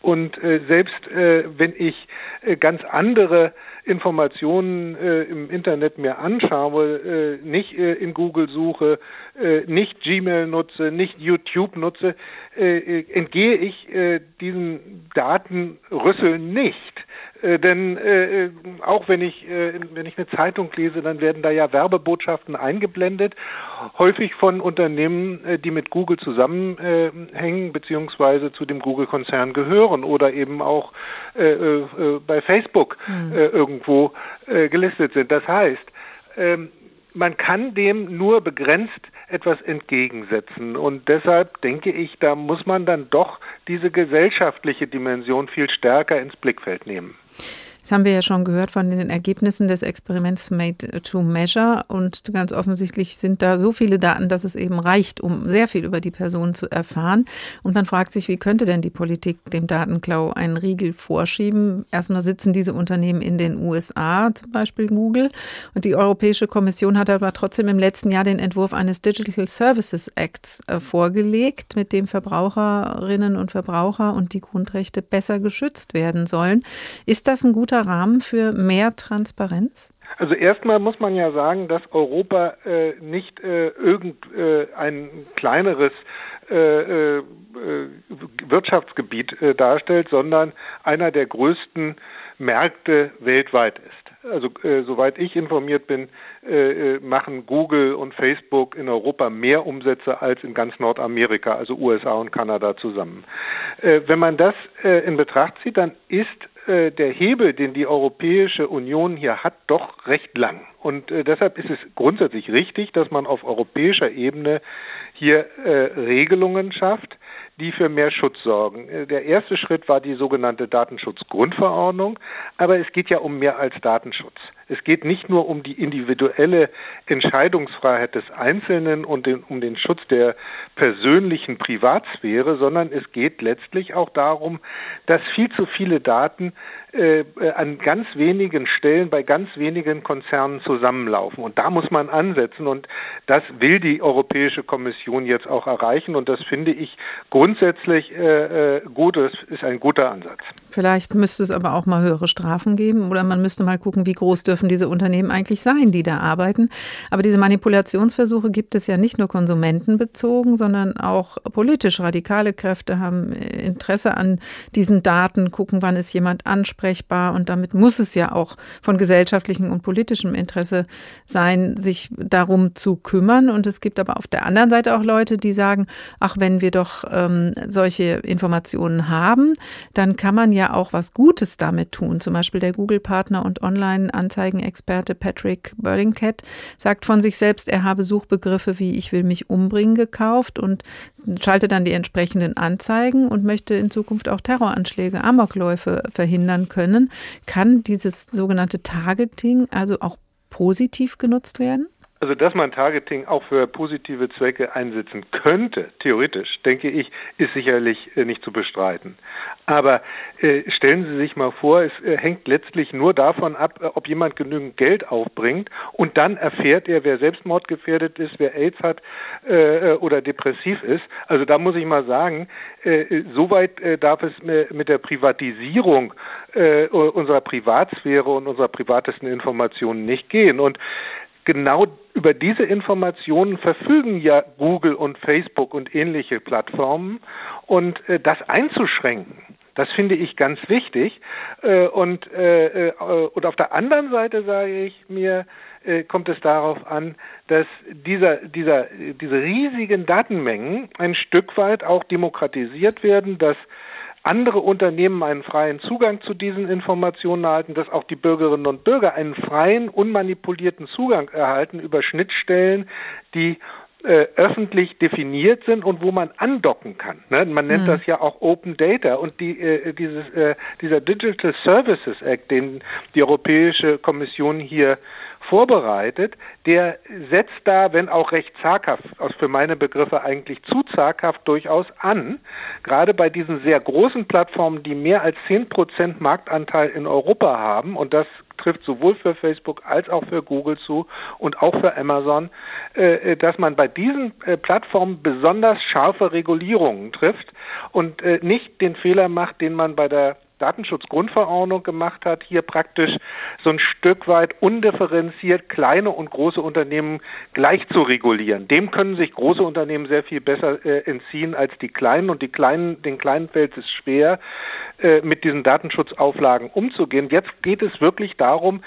S20: Und äh, selbst äh, wenn ich äh, ganz andere Informationen äh, im Internet mir anschaue, äh, nicht äh, in Google suche, äh, nicht Gmail nutze, nicht YouTube nutze, äh, äh entgehe ich äh, diesen Datenrüssel nicht. Äh, denn äh, auch wenn ich, äh, wenn ich eine Zeitung lese, dann werden da ja Werbebotschaften eingeblendet, häufig von Unternehmen, äh, die mit Google zusammenhängen, beziehungsweise zu dem Google-Konzern gehören oder eben auch äh, äh, bei Facebook mhm. äh, irgendwo äh, gelistet sind. Das heißt, ähm, man kann dem nur begrenzt etwas entgegensetzen. Und deshalb denke ich, da muss man dann doch diese gesellschaftliche Dimension viel stärker ins Blickfeld nehmen.
S2: Das haben wir ja schon gehört von den Ergebnissen des Experiments Made to Measure. Und ganz offensichtlich sind da so viele Daten, dass es eben reicht, um sehr viel über die Person zu erfahren. Und man fragt sich, wie könnte denn die Politik dem Datenklau einen Riegel vorschieben? Erstmal sitzen diese Unternehmen in den USA, zum Beispiel Google. Und die Europäische Kommission hat aber trotzdem im letzten Jahr den Entwurf eines Digital Services Acts äh, vorgelegt, mit dem Verbraucherinnen und Verbraucher und die Grundrechte besser geschützt werden sollen. Ist das ein guter guter Rahmen für mehr Transparenz?
S20: Also erstmal muss man ja sagen, dass Europa äh, nicht äh, irgendein äh, kleineres äh, äh, Wirtschaftsgebiet darstellt, sondern einer der größten Märkte weltweit ist. Also äh, soweit ich informiert bin, äh, machen Google und Facebook in Europa mehr Umsätze als in ganz Nordamerika, also USA und Kanada zusammen. Äh, wenn man das äh, in Betracht zieht, dann ist äh, der Hebel, den die Europäische Union hier hat, doch recht lang. Und äh, deshalb ist es grundsätzlich richtig, dass man auf europäischer Ebene hier äh, Regelungen schafft, die für mehr Schutz sorgen. Äh, der erste Schritt war die sogenannte Datenschutzgrundverordnung, aber es geht ja um mehr als Datenschutz. Es geht nicht nur um die individuelle Entscheidungsfreiheit des Einzelnen und den, um den Schutz der persönlichen Privatsphäre, sondern es geht letztlich auch darum, dass viel zu viele Daten äh, an ganz wenigen Stellen bei ganz wenigen Konzernen zusammenlaufen. Und da muss man ansetzen. Und das will die Europäische Kommission jetzt auch erreichen. Und das finde ich grundsätzlich äh, äh gut. Das ist ein guter Ansatz.
S2: Vielleicht müsste es aber auch mal höhere Strafen geben oder man müsste mal gucken, wie groß dürfen diese Unternehmen eigentlich sein, die da arbeiten. Aber diese Manipulationsversuche gibt es ja nicht nur konsumentenbezogen, sondern auch politisch. Radikale Kräfte haben Interesse an diesen Daten, gucken, wann ist jemand ansprechbar und damit muss es ja auch von gesellschaftlichem und politischem Interesse sein, sich darum zu kümmern. Und es gibt aber auf der anderen Seite auch Leute, die sagen, ach, wenn wir doch ähm, solche Informationen haben, dann kann man ja auch was Gutes damit tun. Zum Beispiel der Google-Partner und Online-Anzeigenexperte Patrick Burlingcat sagt von sich selbst, er habe Suchbegriffe wie ich will mich umbringen gekauft und schaltet dann die entsprechenden Anzeigen und möchte in Zukunft auch Terroranschläge, Amokläufe verhindern können. Kann dieses sogenannte Targeting also auch positiv genutzt werden?
S20: Also, dass man Targeting auch für positive Zwecke einsetzen könnte, theoretisch, denke ich, ist sicherlich äh, nicht zu bestreiten. Aber äh, stellen Sie sich mal vor, es äh, hängt letztlich nur davon ab, äh, ob jemand genügend Geld aufbringt und dann erfährt er, wer selbstmordgefährdet ist, wer AIDS hat äh, äh oder depressiv ist. Also da muss ich mal sagen, äh, soweit äh, darf es mit der Privatisierung äh, unserer Privatsphäre und unserer privatesten Informationen nicht gehen. Und genau über diese Informationen verfügen ja Google und Facebook und ähnliche Plattformen und äh, das einzuschränken. Das finde ich ganz wichtig. Äh, und, äh, äh, und auf der anderen Seite sage ich mir, äh, kommt es darauf an, dass dieser, dieser, diese riesigen Datenmengen ein Stück weit auch demokratisiert werden, dass andere Unternehmen einen freien Zugang zu diesen Informationen erhalten, dass auch die Bürgerinnen und Bürger einen freien, unmanipulierten Zugang erhalten über Schnittstellen, die äh, öffentlich definiert sind und wo man andocken kann. Ne? Man nennt mhm. das ja auch Open Data und die, äh, dieses, äh, dieser Digital Services Act, den die Europäische Kommission hier vorbereitet, der setzt da, wenn auch recht zaghaft, aus für meine Begriffe eigentlich zu zaghaft durchaus an, gerade bei diesen sehr großen Plattformen, die mehr als zehn Prozent Marktanteil in Europa haben und das trifft sowohl für Facebook als auch für Google zu und auch für Amazon, äh, äh, dass man bei diesen äh, Plattformen besonders scharfe Regulierungen trifft und nicht den Fehler macht, den man bei der Datenschutzgrundverordnung gemacht hat, hier praktisch so ein Stück weit undifferenziert kleine und große Unternehmen gleich zu regulieren. Dem können sich große Unternehmen sehr viel besser äh, entziehen als die kleinen und die kleinen, den kleinen fällt es schwer, äh, mit diesen Datenschutzauflagen umzugehen. Jetzt geht es wirklich darum,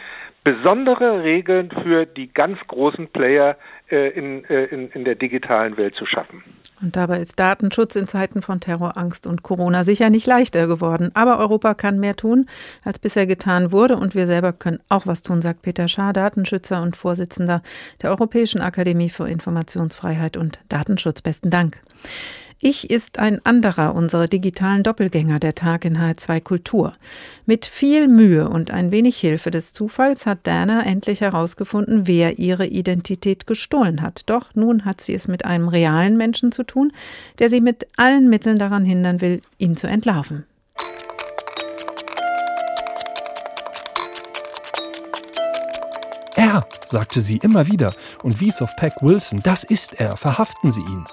S20: besondere Regeln für die ganz großen Player äh, in, äh, in, in der digitalen Welt zu schaffen.
S2: Und dabei ist Datenschutz in Zeiten von Terror, Angst und Corona sicher nicht leichter geworden. Aber Europa kann mehr tun, als bisher getan wurde. Und wir selber können auch was tun, sagt Peter Schaar, Datenschützer und Vorsitzender der Europäischen Akademie für Informationsfreiheit und Datenschutz. Besten Dank. Ich ist ein anderer unserer digitalen Doppelgänger der Tag in H2 Kultur. Mit viel Mühe und ein wenig Hilfe des Zufalls hat Dana endlich herausgefunden, wer ihre Identität gestohlen hat. Doch nun hat sie es mit einem realen Menschen zu tun, der sie mit allen Mitteln daran hindern will, ihn zu entlarven.
S15: Er, sagte sie immer wieder und wies auf Pack Wilson. Das ist er, verhaften Sie ihn.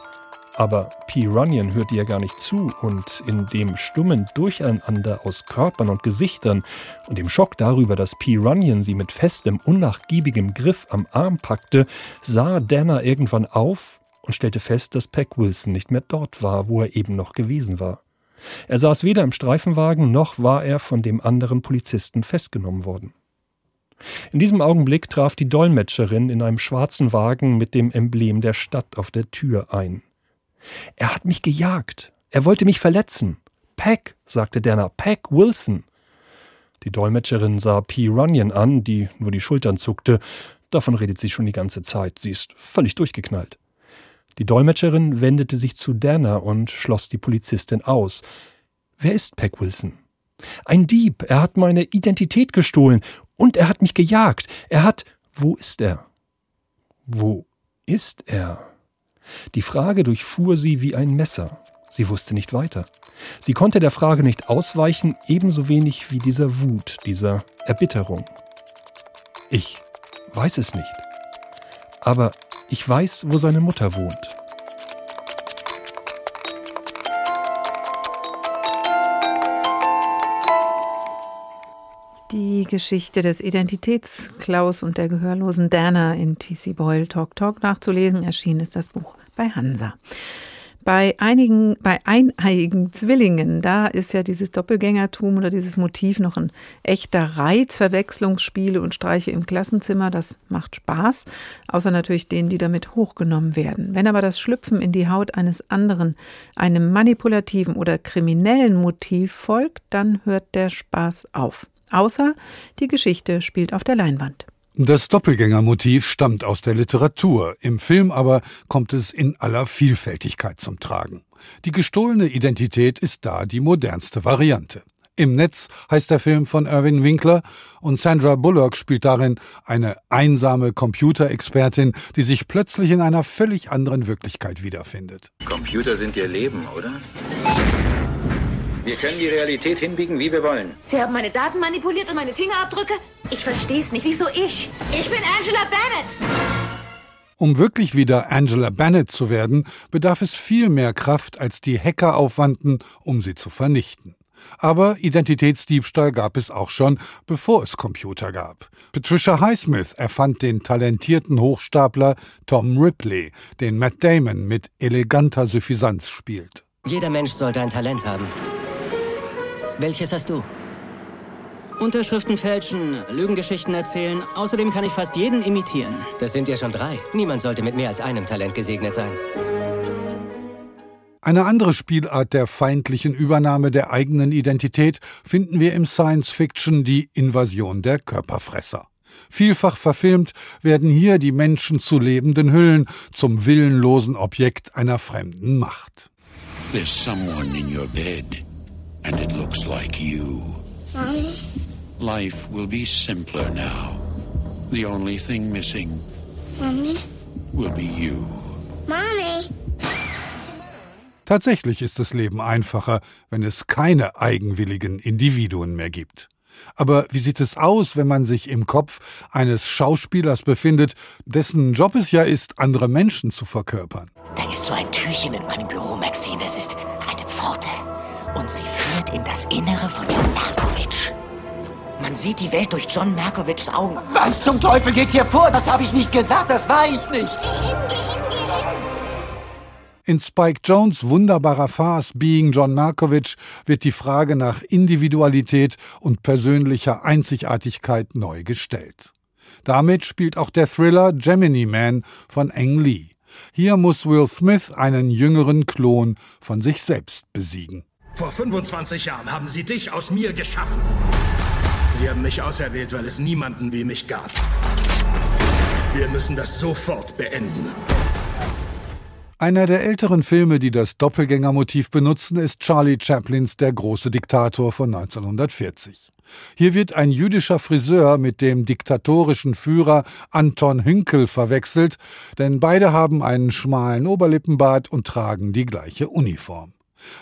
S15: Aber P. Runyon hörte ihr gar nicht zu und in dem stummen Durcheinander aus Körpern und Gesichtern und dem Schock darüber, dass P. Runyon sie mit festem, unnachgiebigem Griff am Arm packte, sah Dana irgendwann auf und stellte fest, dass Peck Wilson nicht mehr dort war, wo er eben noch gewesen war. Er saß weder im Streifenwagen noch war er von dem anderen Polizisten festgenommen worden. In diesem Augenblick traf die Dolmetscherin in einem schwarzen Wagen mit dem Emblem der Stadt auf der Tür ein. Er hat mich gejagt. Er wollte mich verletzen. Peck, sagte Dana, Peck Wilson. Die Dolmetscherin sah P. Runyon an, die nur die Schultern zuckte. Davon redet sie schon die ganze Zeit. Sie ist völlig durchgeknallt. Die Dolmetscherin wendete sich zu Dana und schloss die Polizistin aus. Wer ist Peck Wilson? Ein Dieb. Er hat meine Identität gestohlen. Und er hat mich gejagt. Er hat. Wo ist er? Wo ist er? Die Frage durchfuhr sie wie ein Messer. Sie wusste nicht weiter. Sie konnte der Frage nicht ausweichen, ebenso wenig wie dieser Wut, dieser Erbitterung. Ich weiß es nicht. Aber ich weiß, wo seine Mutter wohnt.
S2: Geschichte des Identitätsklaus und der gehörlosen Dana in T.C. Boyle Talk Talk nachzulesen, erschienen ist das Buch bei Hansa. Bei einigen, bei eineiigen Zwillingen, da ist ja dieses Doppelgängertum oder dieses Motiv noch ein echter Reiz, Verwechslungsspiele und Streiche im Klassenzimmer, das macht Spaß, außer natürlich denen, die damit hochgenommen werden. Wenn aber das Schlüpfen in die Haut eines anderen einem manipulativen oder kriminellen Motiv folgt, dann hört der Spaß auf außer die Geschichte spielt auf der Leinwand.
S21: Das Doppelgängermotiv stammt aus der Literatur, im Film aber kommt es in aller Vielfältigkeit zum Tragen. Die gestohlene Identität ist da die modernste Variante. Im Netz heißt der Film von Irvin Winkler und Sandra Bullock spielt darin eine einsame Computerexpertin, die sich plötzlich in einer völlig anderen Wirklichkeit wiederfindet.
S22: Computer sind ihr Leben, oder? Wir können die Realität hinbiegen, wie wir wollen.
S23: Sie haben meine Daten manipuliert und meine Fingerabdrücke? Ich verstehe es nicht. Wieso ich? Ich bin Angela Bennett!
S21: Um wirklich wieder Angela Bennett zu werden, bedarf es viel mehr Kraft, als die Hacker aufwandten, um sie zu vernichten. Aber Identitätsdiebstahl gab es auch schon, bevor es Computer gab. Patricia Highsmith erfand den talentierten Hochstapler Tom Ripley, den Matt Damon mit eleganter Suffisanz spielt.
S24: Jeder Mensch sollte ein Talent haben. Welches hast du?
S25: Unterschriften fälschen, Lügengeschichten erzählen. Außerdem kann ich fast jeden imitieren.
S24: Das sind ja schon drei. Niemand sollte mit mehr als einem Talent gesegnet sein.
S21: Eine andere Spielart der feindlichen Übernahme der eigenen Identität finden wir im Science Fiction die Invasion der Körperfresser. Vielfach verfilmt werden hier die Menschen zu lebenden Hüllen, zum willenlosen Objekt einer fremden Macht.
S26: There's someone in your bed, and it looks like you.
S27: Mommy?
S26: Life will be simpler now. The only thing missing
S27: Mommy?
S26: will be you.
S27: Mommy?
S21: Tatsächlich ist das Leben einfacher, wenn es keine eigenwilligen Individuen mehr gibt. Aber wie sieht es aus, wenn man sich im Kopf eines Schauspielers befindet, dessen Job es ja ist, andere Menschen zu verkörpern?
S28: Da ist so ein Türchen in meinem Büro, Maxine. Das ist eine Pforte. Und sie führt in das Innere von John Markovic. Man sieht die Welt durch John Markovics Augen.
S25: Was zum Teufel geht hier vor? Das habe ich nicht gesagt, das war ich nicht.
S21: In Spike Jones wunderbarer Farce Being John Markovic wird die Frage nach Individualität und persönlicher Einzigartigkeit neu gestellt. Damit spielt auch der Thriller Gemini Man von Ang Lee. Hier muss Will Smith einen jüngeren Klon von sich selbst besiegen.
S29: Vor 25 Jahren haben sie dich aus mir geschaffen. Sie haben mich auserwählt, weil es niemanden wie mich gab. Wir müssen das sofort beenden.
S21: Einer der älteren Filme, die das Doppelgängermotiv benutzen, ist Charlie Chaplins Der große Diktator von 1940. Hier wird ein jüdischer Friseur mit dem diktatorischen Führer Anton Hünkel verwechselt, denn beide haben einen schmalen Oberlippenbart und tragen die gleiche Uniform.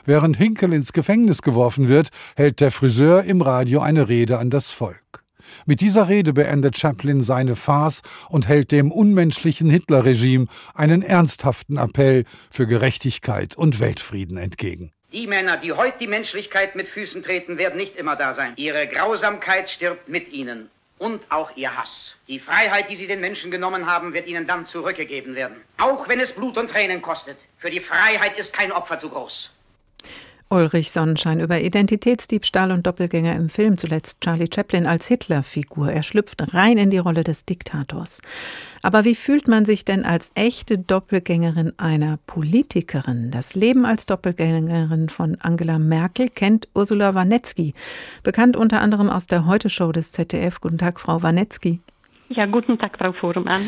S21: Während Hinkel ins Gefängnis geworfen wird, hält der Friseur im Radio eine Rede an das Volk. Mit dieser Rede beendet Chaplin seine Farce und hält dem unmenschlichen Hitlerregime einen ernsthaften Appell für Gerechtigkeit und Weltfrieden entgegen.
S30: Die Männer, die heute die Menschlichkeit mit Füßen treten, werden nicht immer da sein. Ihre Grausamkeit stirbt mit ihnen. Und auch ihr Hass. Die Freiheit, die sie den Menschen genommen haben, wird ihnen dann zurückgegeben werden. Auch wenn es Blut und Tränen kostet. Für die Freiheit ist kein Opfer zu groß.
S2: Ulrich Sonnenschein über Identitätsdiebstahl und Doppelgänger im Film, zuletzt Charlie Chaplin als Hitlerfigur. Er schlüpft rein in die Rolle des Diktators. Aber wie fühlt man sich denn als echte Doppelgängerin einer Politikerin? Das Leben als Doppelgängerin von Angela Merkel kennt Ursula Wanetzky, bekannt unter anderem aus der Heute-Show des ZDF. Guten Tag, Frau Wanetzky.
S31: Ja, guten Tag, Frau Fuhrmann.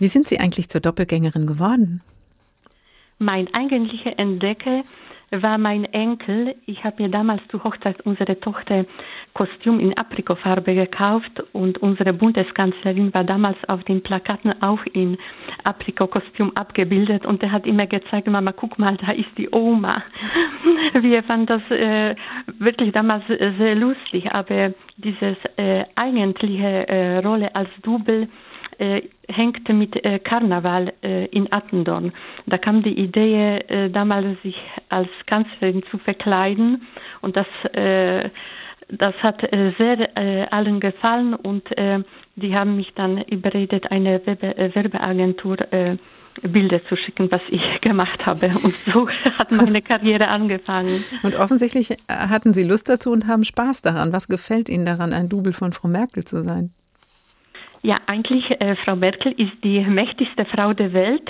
S2: Wie sind Sie eigentlich zur Doppelgängerin geworden?
S31: Mein eigentlicher Entdecker war mein Enkel. Ich habe mir damals zur Hochzeit unserer Tochter Kostüm in Aprikofarbe gekauft und unsere Bundeskanzlerin war damals auf den Plakaten auch in Aprikokostüm abgebildet und er hat immer gezeigt, Mama, guck mal, da ist die Oma. Wir fanden das äh, wirklich damals sehr lustig, aber dieses äh, eigentliche äh, Rolle als Double äh, hängte mit äh, Karneval äh, in Attendorn. Da kam die Idee, damals sich als Kanzlerin zu verkleiden und das, das hat sehr allen gefallen und die haben mich dann überredet, eine Werbe Werbeagentur Bilder zu schicken, was ich gemacht habe. Und so hat meine Karriere angefangen.
S2: Und offensichtlich hatten Sie Lust dazu und haben Spaß daran. Was gefällt Ihnen daran, ein Double von Frau Merkel zu sein?
S31: Ja, eigentlich, äh, Frau Merkel ist die mächtigste Frau der Welt,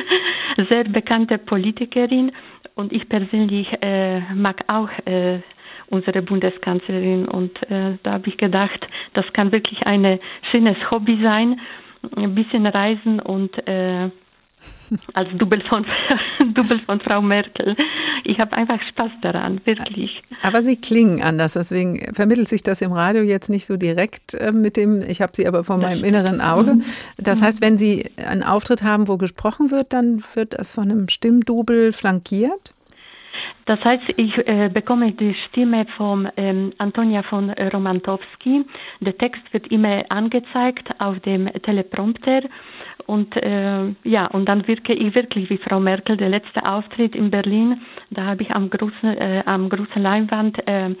S31: sehr bekannte Politikerin. Und ich persönlich äh, mag auch äh, unsere Bundeskanzlerin. Und äh, da habe ich gedacht, das kann wirklich ein schönes Hobby sein, ein bisschen reisen und äh, als Double von, Double von Frau Merkel. Ich habe einfach Spaß daran, wirklich.
S2: Aber Sie klingen anders, deswegen vermittelt sich das im Radio jetzt nicht so direkt äh, mit dem, ich habe Sie aber vor meinem inneren Auge. Mhm. Das heißt, wenn Sie einen Auftritt haben, wo gesprochen wird, dann wird das von einem Stimmdouble flankiert?
S31: Das heißt, ich äh, bekomme die Stimme von ähm, Antonia von Romantowski. Der Text wird immer angezeigt auf dem Teleprompter und äh, ja, und dann wirke ich wirklich wie Frau Merkel. Der letzte Auftritt in Berlin, da habe ich am großen, äh, am großen Leinwand äh,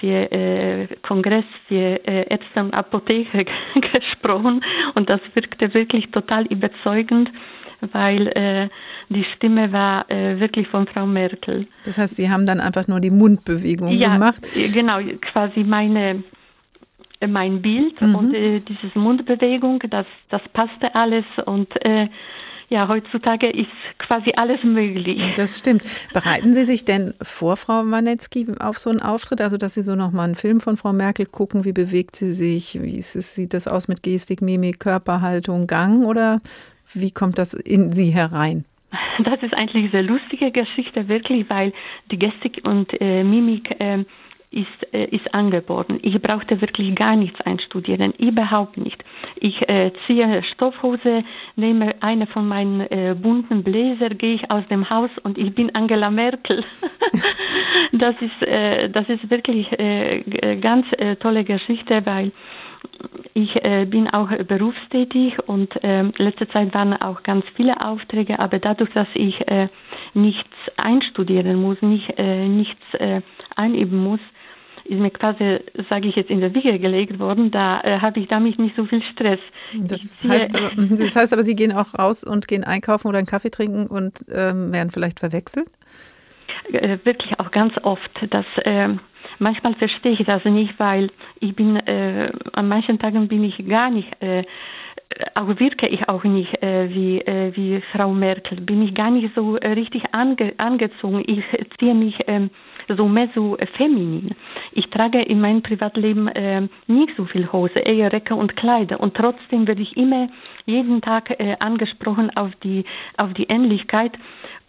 S31: für äh, Kongress für äh, Ärzte und Apotheker gesprochen und das wirkte wirklich total überzeugend weil äh, die Stimme war äh, wirklich von Frau Merkel.
S2: Das heißt, Sie haben dann einfach nur die Mundbewegung
S31: ja,
S2: gemacht?
S31: genau, quasi meine mein Bild mhm. und äh, diese Mundbewegung, das, das passte alles und äh, ja, heutzutage ist quasi alles möglich.
S2: Das stimmt. Bereiten Sie sich denn vor, Frau Wanetzki, auf so einen Auftritt? Also, dass Sie so nochmal einen Film von Frau Merkel gucken, wie bewegt sie sich? Wie es, sieht das aus mit Gestik, Mimik, Körperhaltung, Gang? Oder wie kommt das in Sie herein?
S31: Das ist eigentlich eine sehr lustige Geschichte, wirklich, weil die Gestik und äh, Mimik äh, ist, äh, ist angeboten. Ich brauchte wirklich gar nichts einstudieren, überhaupt nicht. Ich äh, ziehe Stoffhose, nehme eine von meinen äh, bunten Bläser, gehe ich aus dem Haus und ich bin Angela Merkel. das ist äh, das ist wirklich äh, ganz äh, tolle Geschichte, weil ich äh, bin auch berufstätig und äh, letzte Zeit waren auch ganz viele Aufträge, aber dadurch, dass ich äh, nichts einstudieren muss, nicht, äh, nichts äh, einüben muss, ist mir quasi, sage ich jetzt, in der Wiege gelegt worden. Da äh, habe ich damit nicht so viel Stress.
S2: Das heißt, aber, das heißt aber, Sie gehen auch raus und gehen einkaufen oder einen Kaffee trinken und ähm, werden vielleicht verwechselt?
S31: Äh, wirklich auch ganz oft. Dass, äh, manchmal verstehe ich das nicht, weil ich bin, äh, an manchen Tagen bin ich gar nicht, äh, auch wirke ich auch nicht äh, wie, äh, wie Frau Merkel, bin ich gar nicht so richtig ange angezogen. Ich ziehe mich ähm, so mehr so feminin. Ich trage in meinem Privatleben äh, nicht so viel Hose, eher Röcke und Kleider. Und trotzdem werde ich immer jeden Tag äh, angesprochen auf die, auf die Ähnlichkeit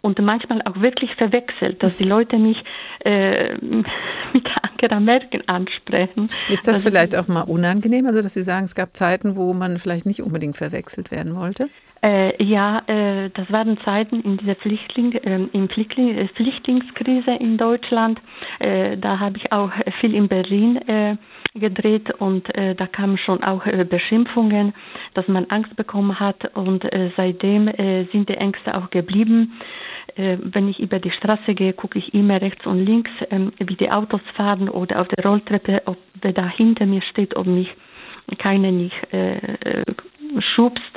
S31: und manchmal auch wirklich verwechselt, dass die Leute mich äh, mit Angela Merkel ansprechen.
S2: Ist das also, vielleicht auch mal unangenehm, also dass Sie sagen, es gab Zeiten, wo man vielleicht nicht unbedingt verwechselt werden wollte?
S31: Äh, ja, äh, das waren Zeiten in dieser Flüchtling, äh, in Flüchtling, äh, Flüchtlingskrise in Deutschland. Äh, da habe ich auch viel in Berlin äh, gedreht und da kamen schon auch Beschimpfungen, dass man Angst bekommen hat und seitdem sind die Ängste auch geblieben. Wenn ich über die Straße gehe, gucke ich immer rechts und links, ähm, wie die Autos fahren oder auf der Rolltreppe, ob wer da hinter mir steht, ob mich keiner nicht schubst.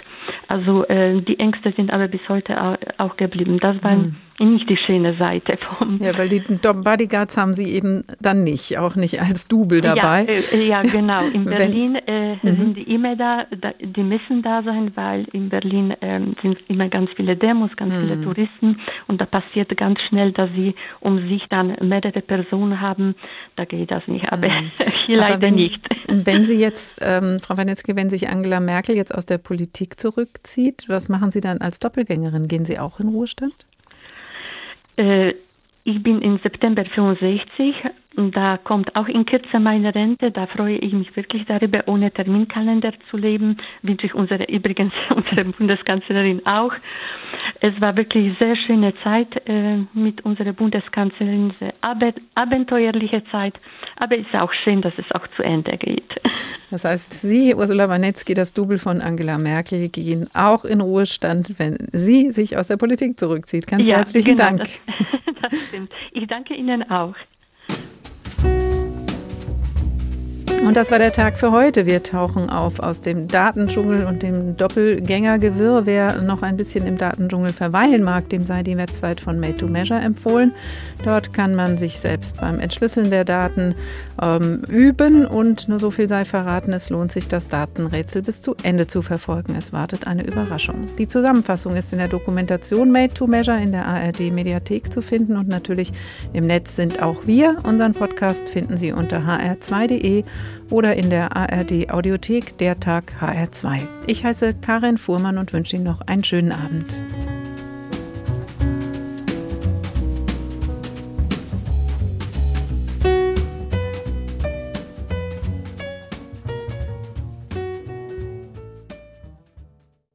S31: Also äh, die Ängste sind aber bis heute auch, geblieben. Das war mhm. Nicht die schöne Seite vom.
S2: Ja, weil die Bodyguards haben sie eben dann nicht, auch nicht als Double dabei.
S31: Ja, äh, ja genau. In Berlin äh, mhm. sind die immer da, da, die müssen da sein, weil in Berlin äh, sind immer ganz viele Demos, ganz mhm. viele Touristen und da passiert ganz schnell, dass sie um sich dann mehrere Personen haben. Da geht das nicht, aber mhm. hier aber leider
S2: wenn,
S31: nicht.
S2: Wenn Sie jetzt, ähm, Frau Wanetzki, wenn sich Angela Merkel jetzt aus der Politik zurückzieht, was machen Sie dann als Doppelgängerin? Gehen Sie auch in Ruhestand?
S31: Äh, ich bin im September 65 und da kommt auch in Kürze meine Rente. Da freue ich mich wirklich darüber, ohne Terminkalender zu leben. Wünsche ich unsere, übrigens unsere Bundeskanzlerin auch. Es war wirklich eine sehr schöne Zeit äh, mit unserer Bundeskanzlerin, sehr abenteuerliche Zeit. Aber es ist auch schön, dass es auch zu Ende geht.
S2: Das heißt, Sie, Ursula Wanetzki, das Double von Angela Merkel, gehen auch in Ruhestand, wenn sie sich aus der Politik zurückzieht. Ganz ja, herzlichen genau, Dank. Das,
S31: das stimmt. Ich danke Ihnen auch. Thank you.
S2: Und das war der Tag für heute. Wir tauchen auf aus dem Datendschungel und dem Doppelgängergewirr. Wer noch ein bisschen im Datendschungel verweilen mag, dem sei die Website von Made to Measure empfohlen. Dort kann man sich selbst beim Entschlüsseln der Daten ähm, üben und nur so viel sei verraten, es lohnt sich, das Datenrätsel bis zu Ende zu verfolgen. Es wartet eine Überraschung. Die Zusammenfassung ist in der Dokumentation Made to Measure in der ARD Mediathek zu finden und natürlich im Netz sind auch wir. Unseren Podcast finden Sie unter hr2.de oder in der ARD Audiothek Der Tag HR2. Ich heiße Karin Fuhrmann und wünsche Ihnen noch einen schönen Abend.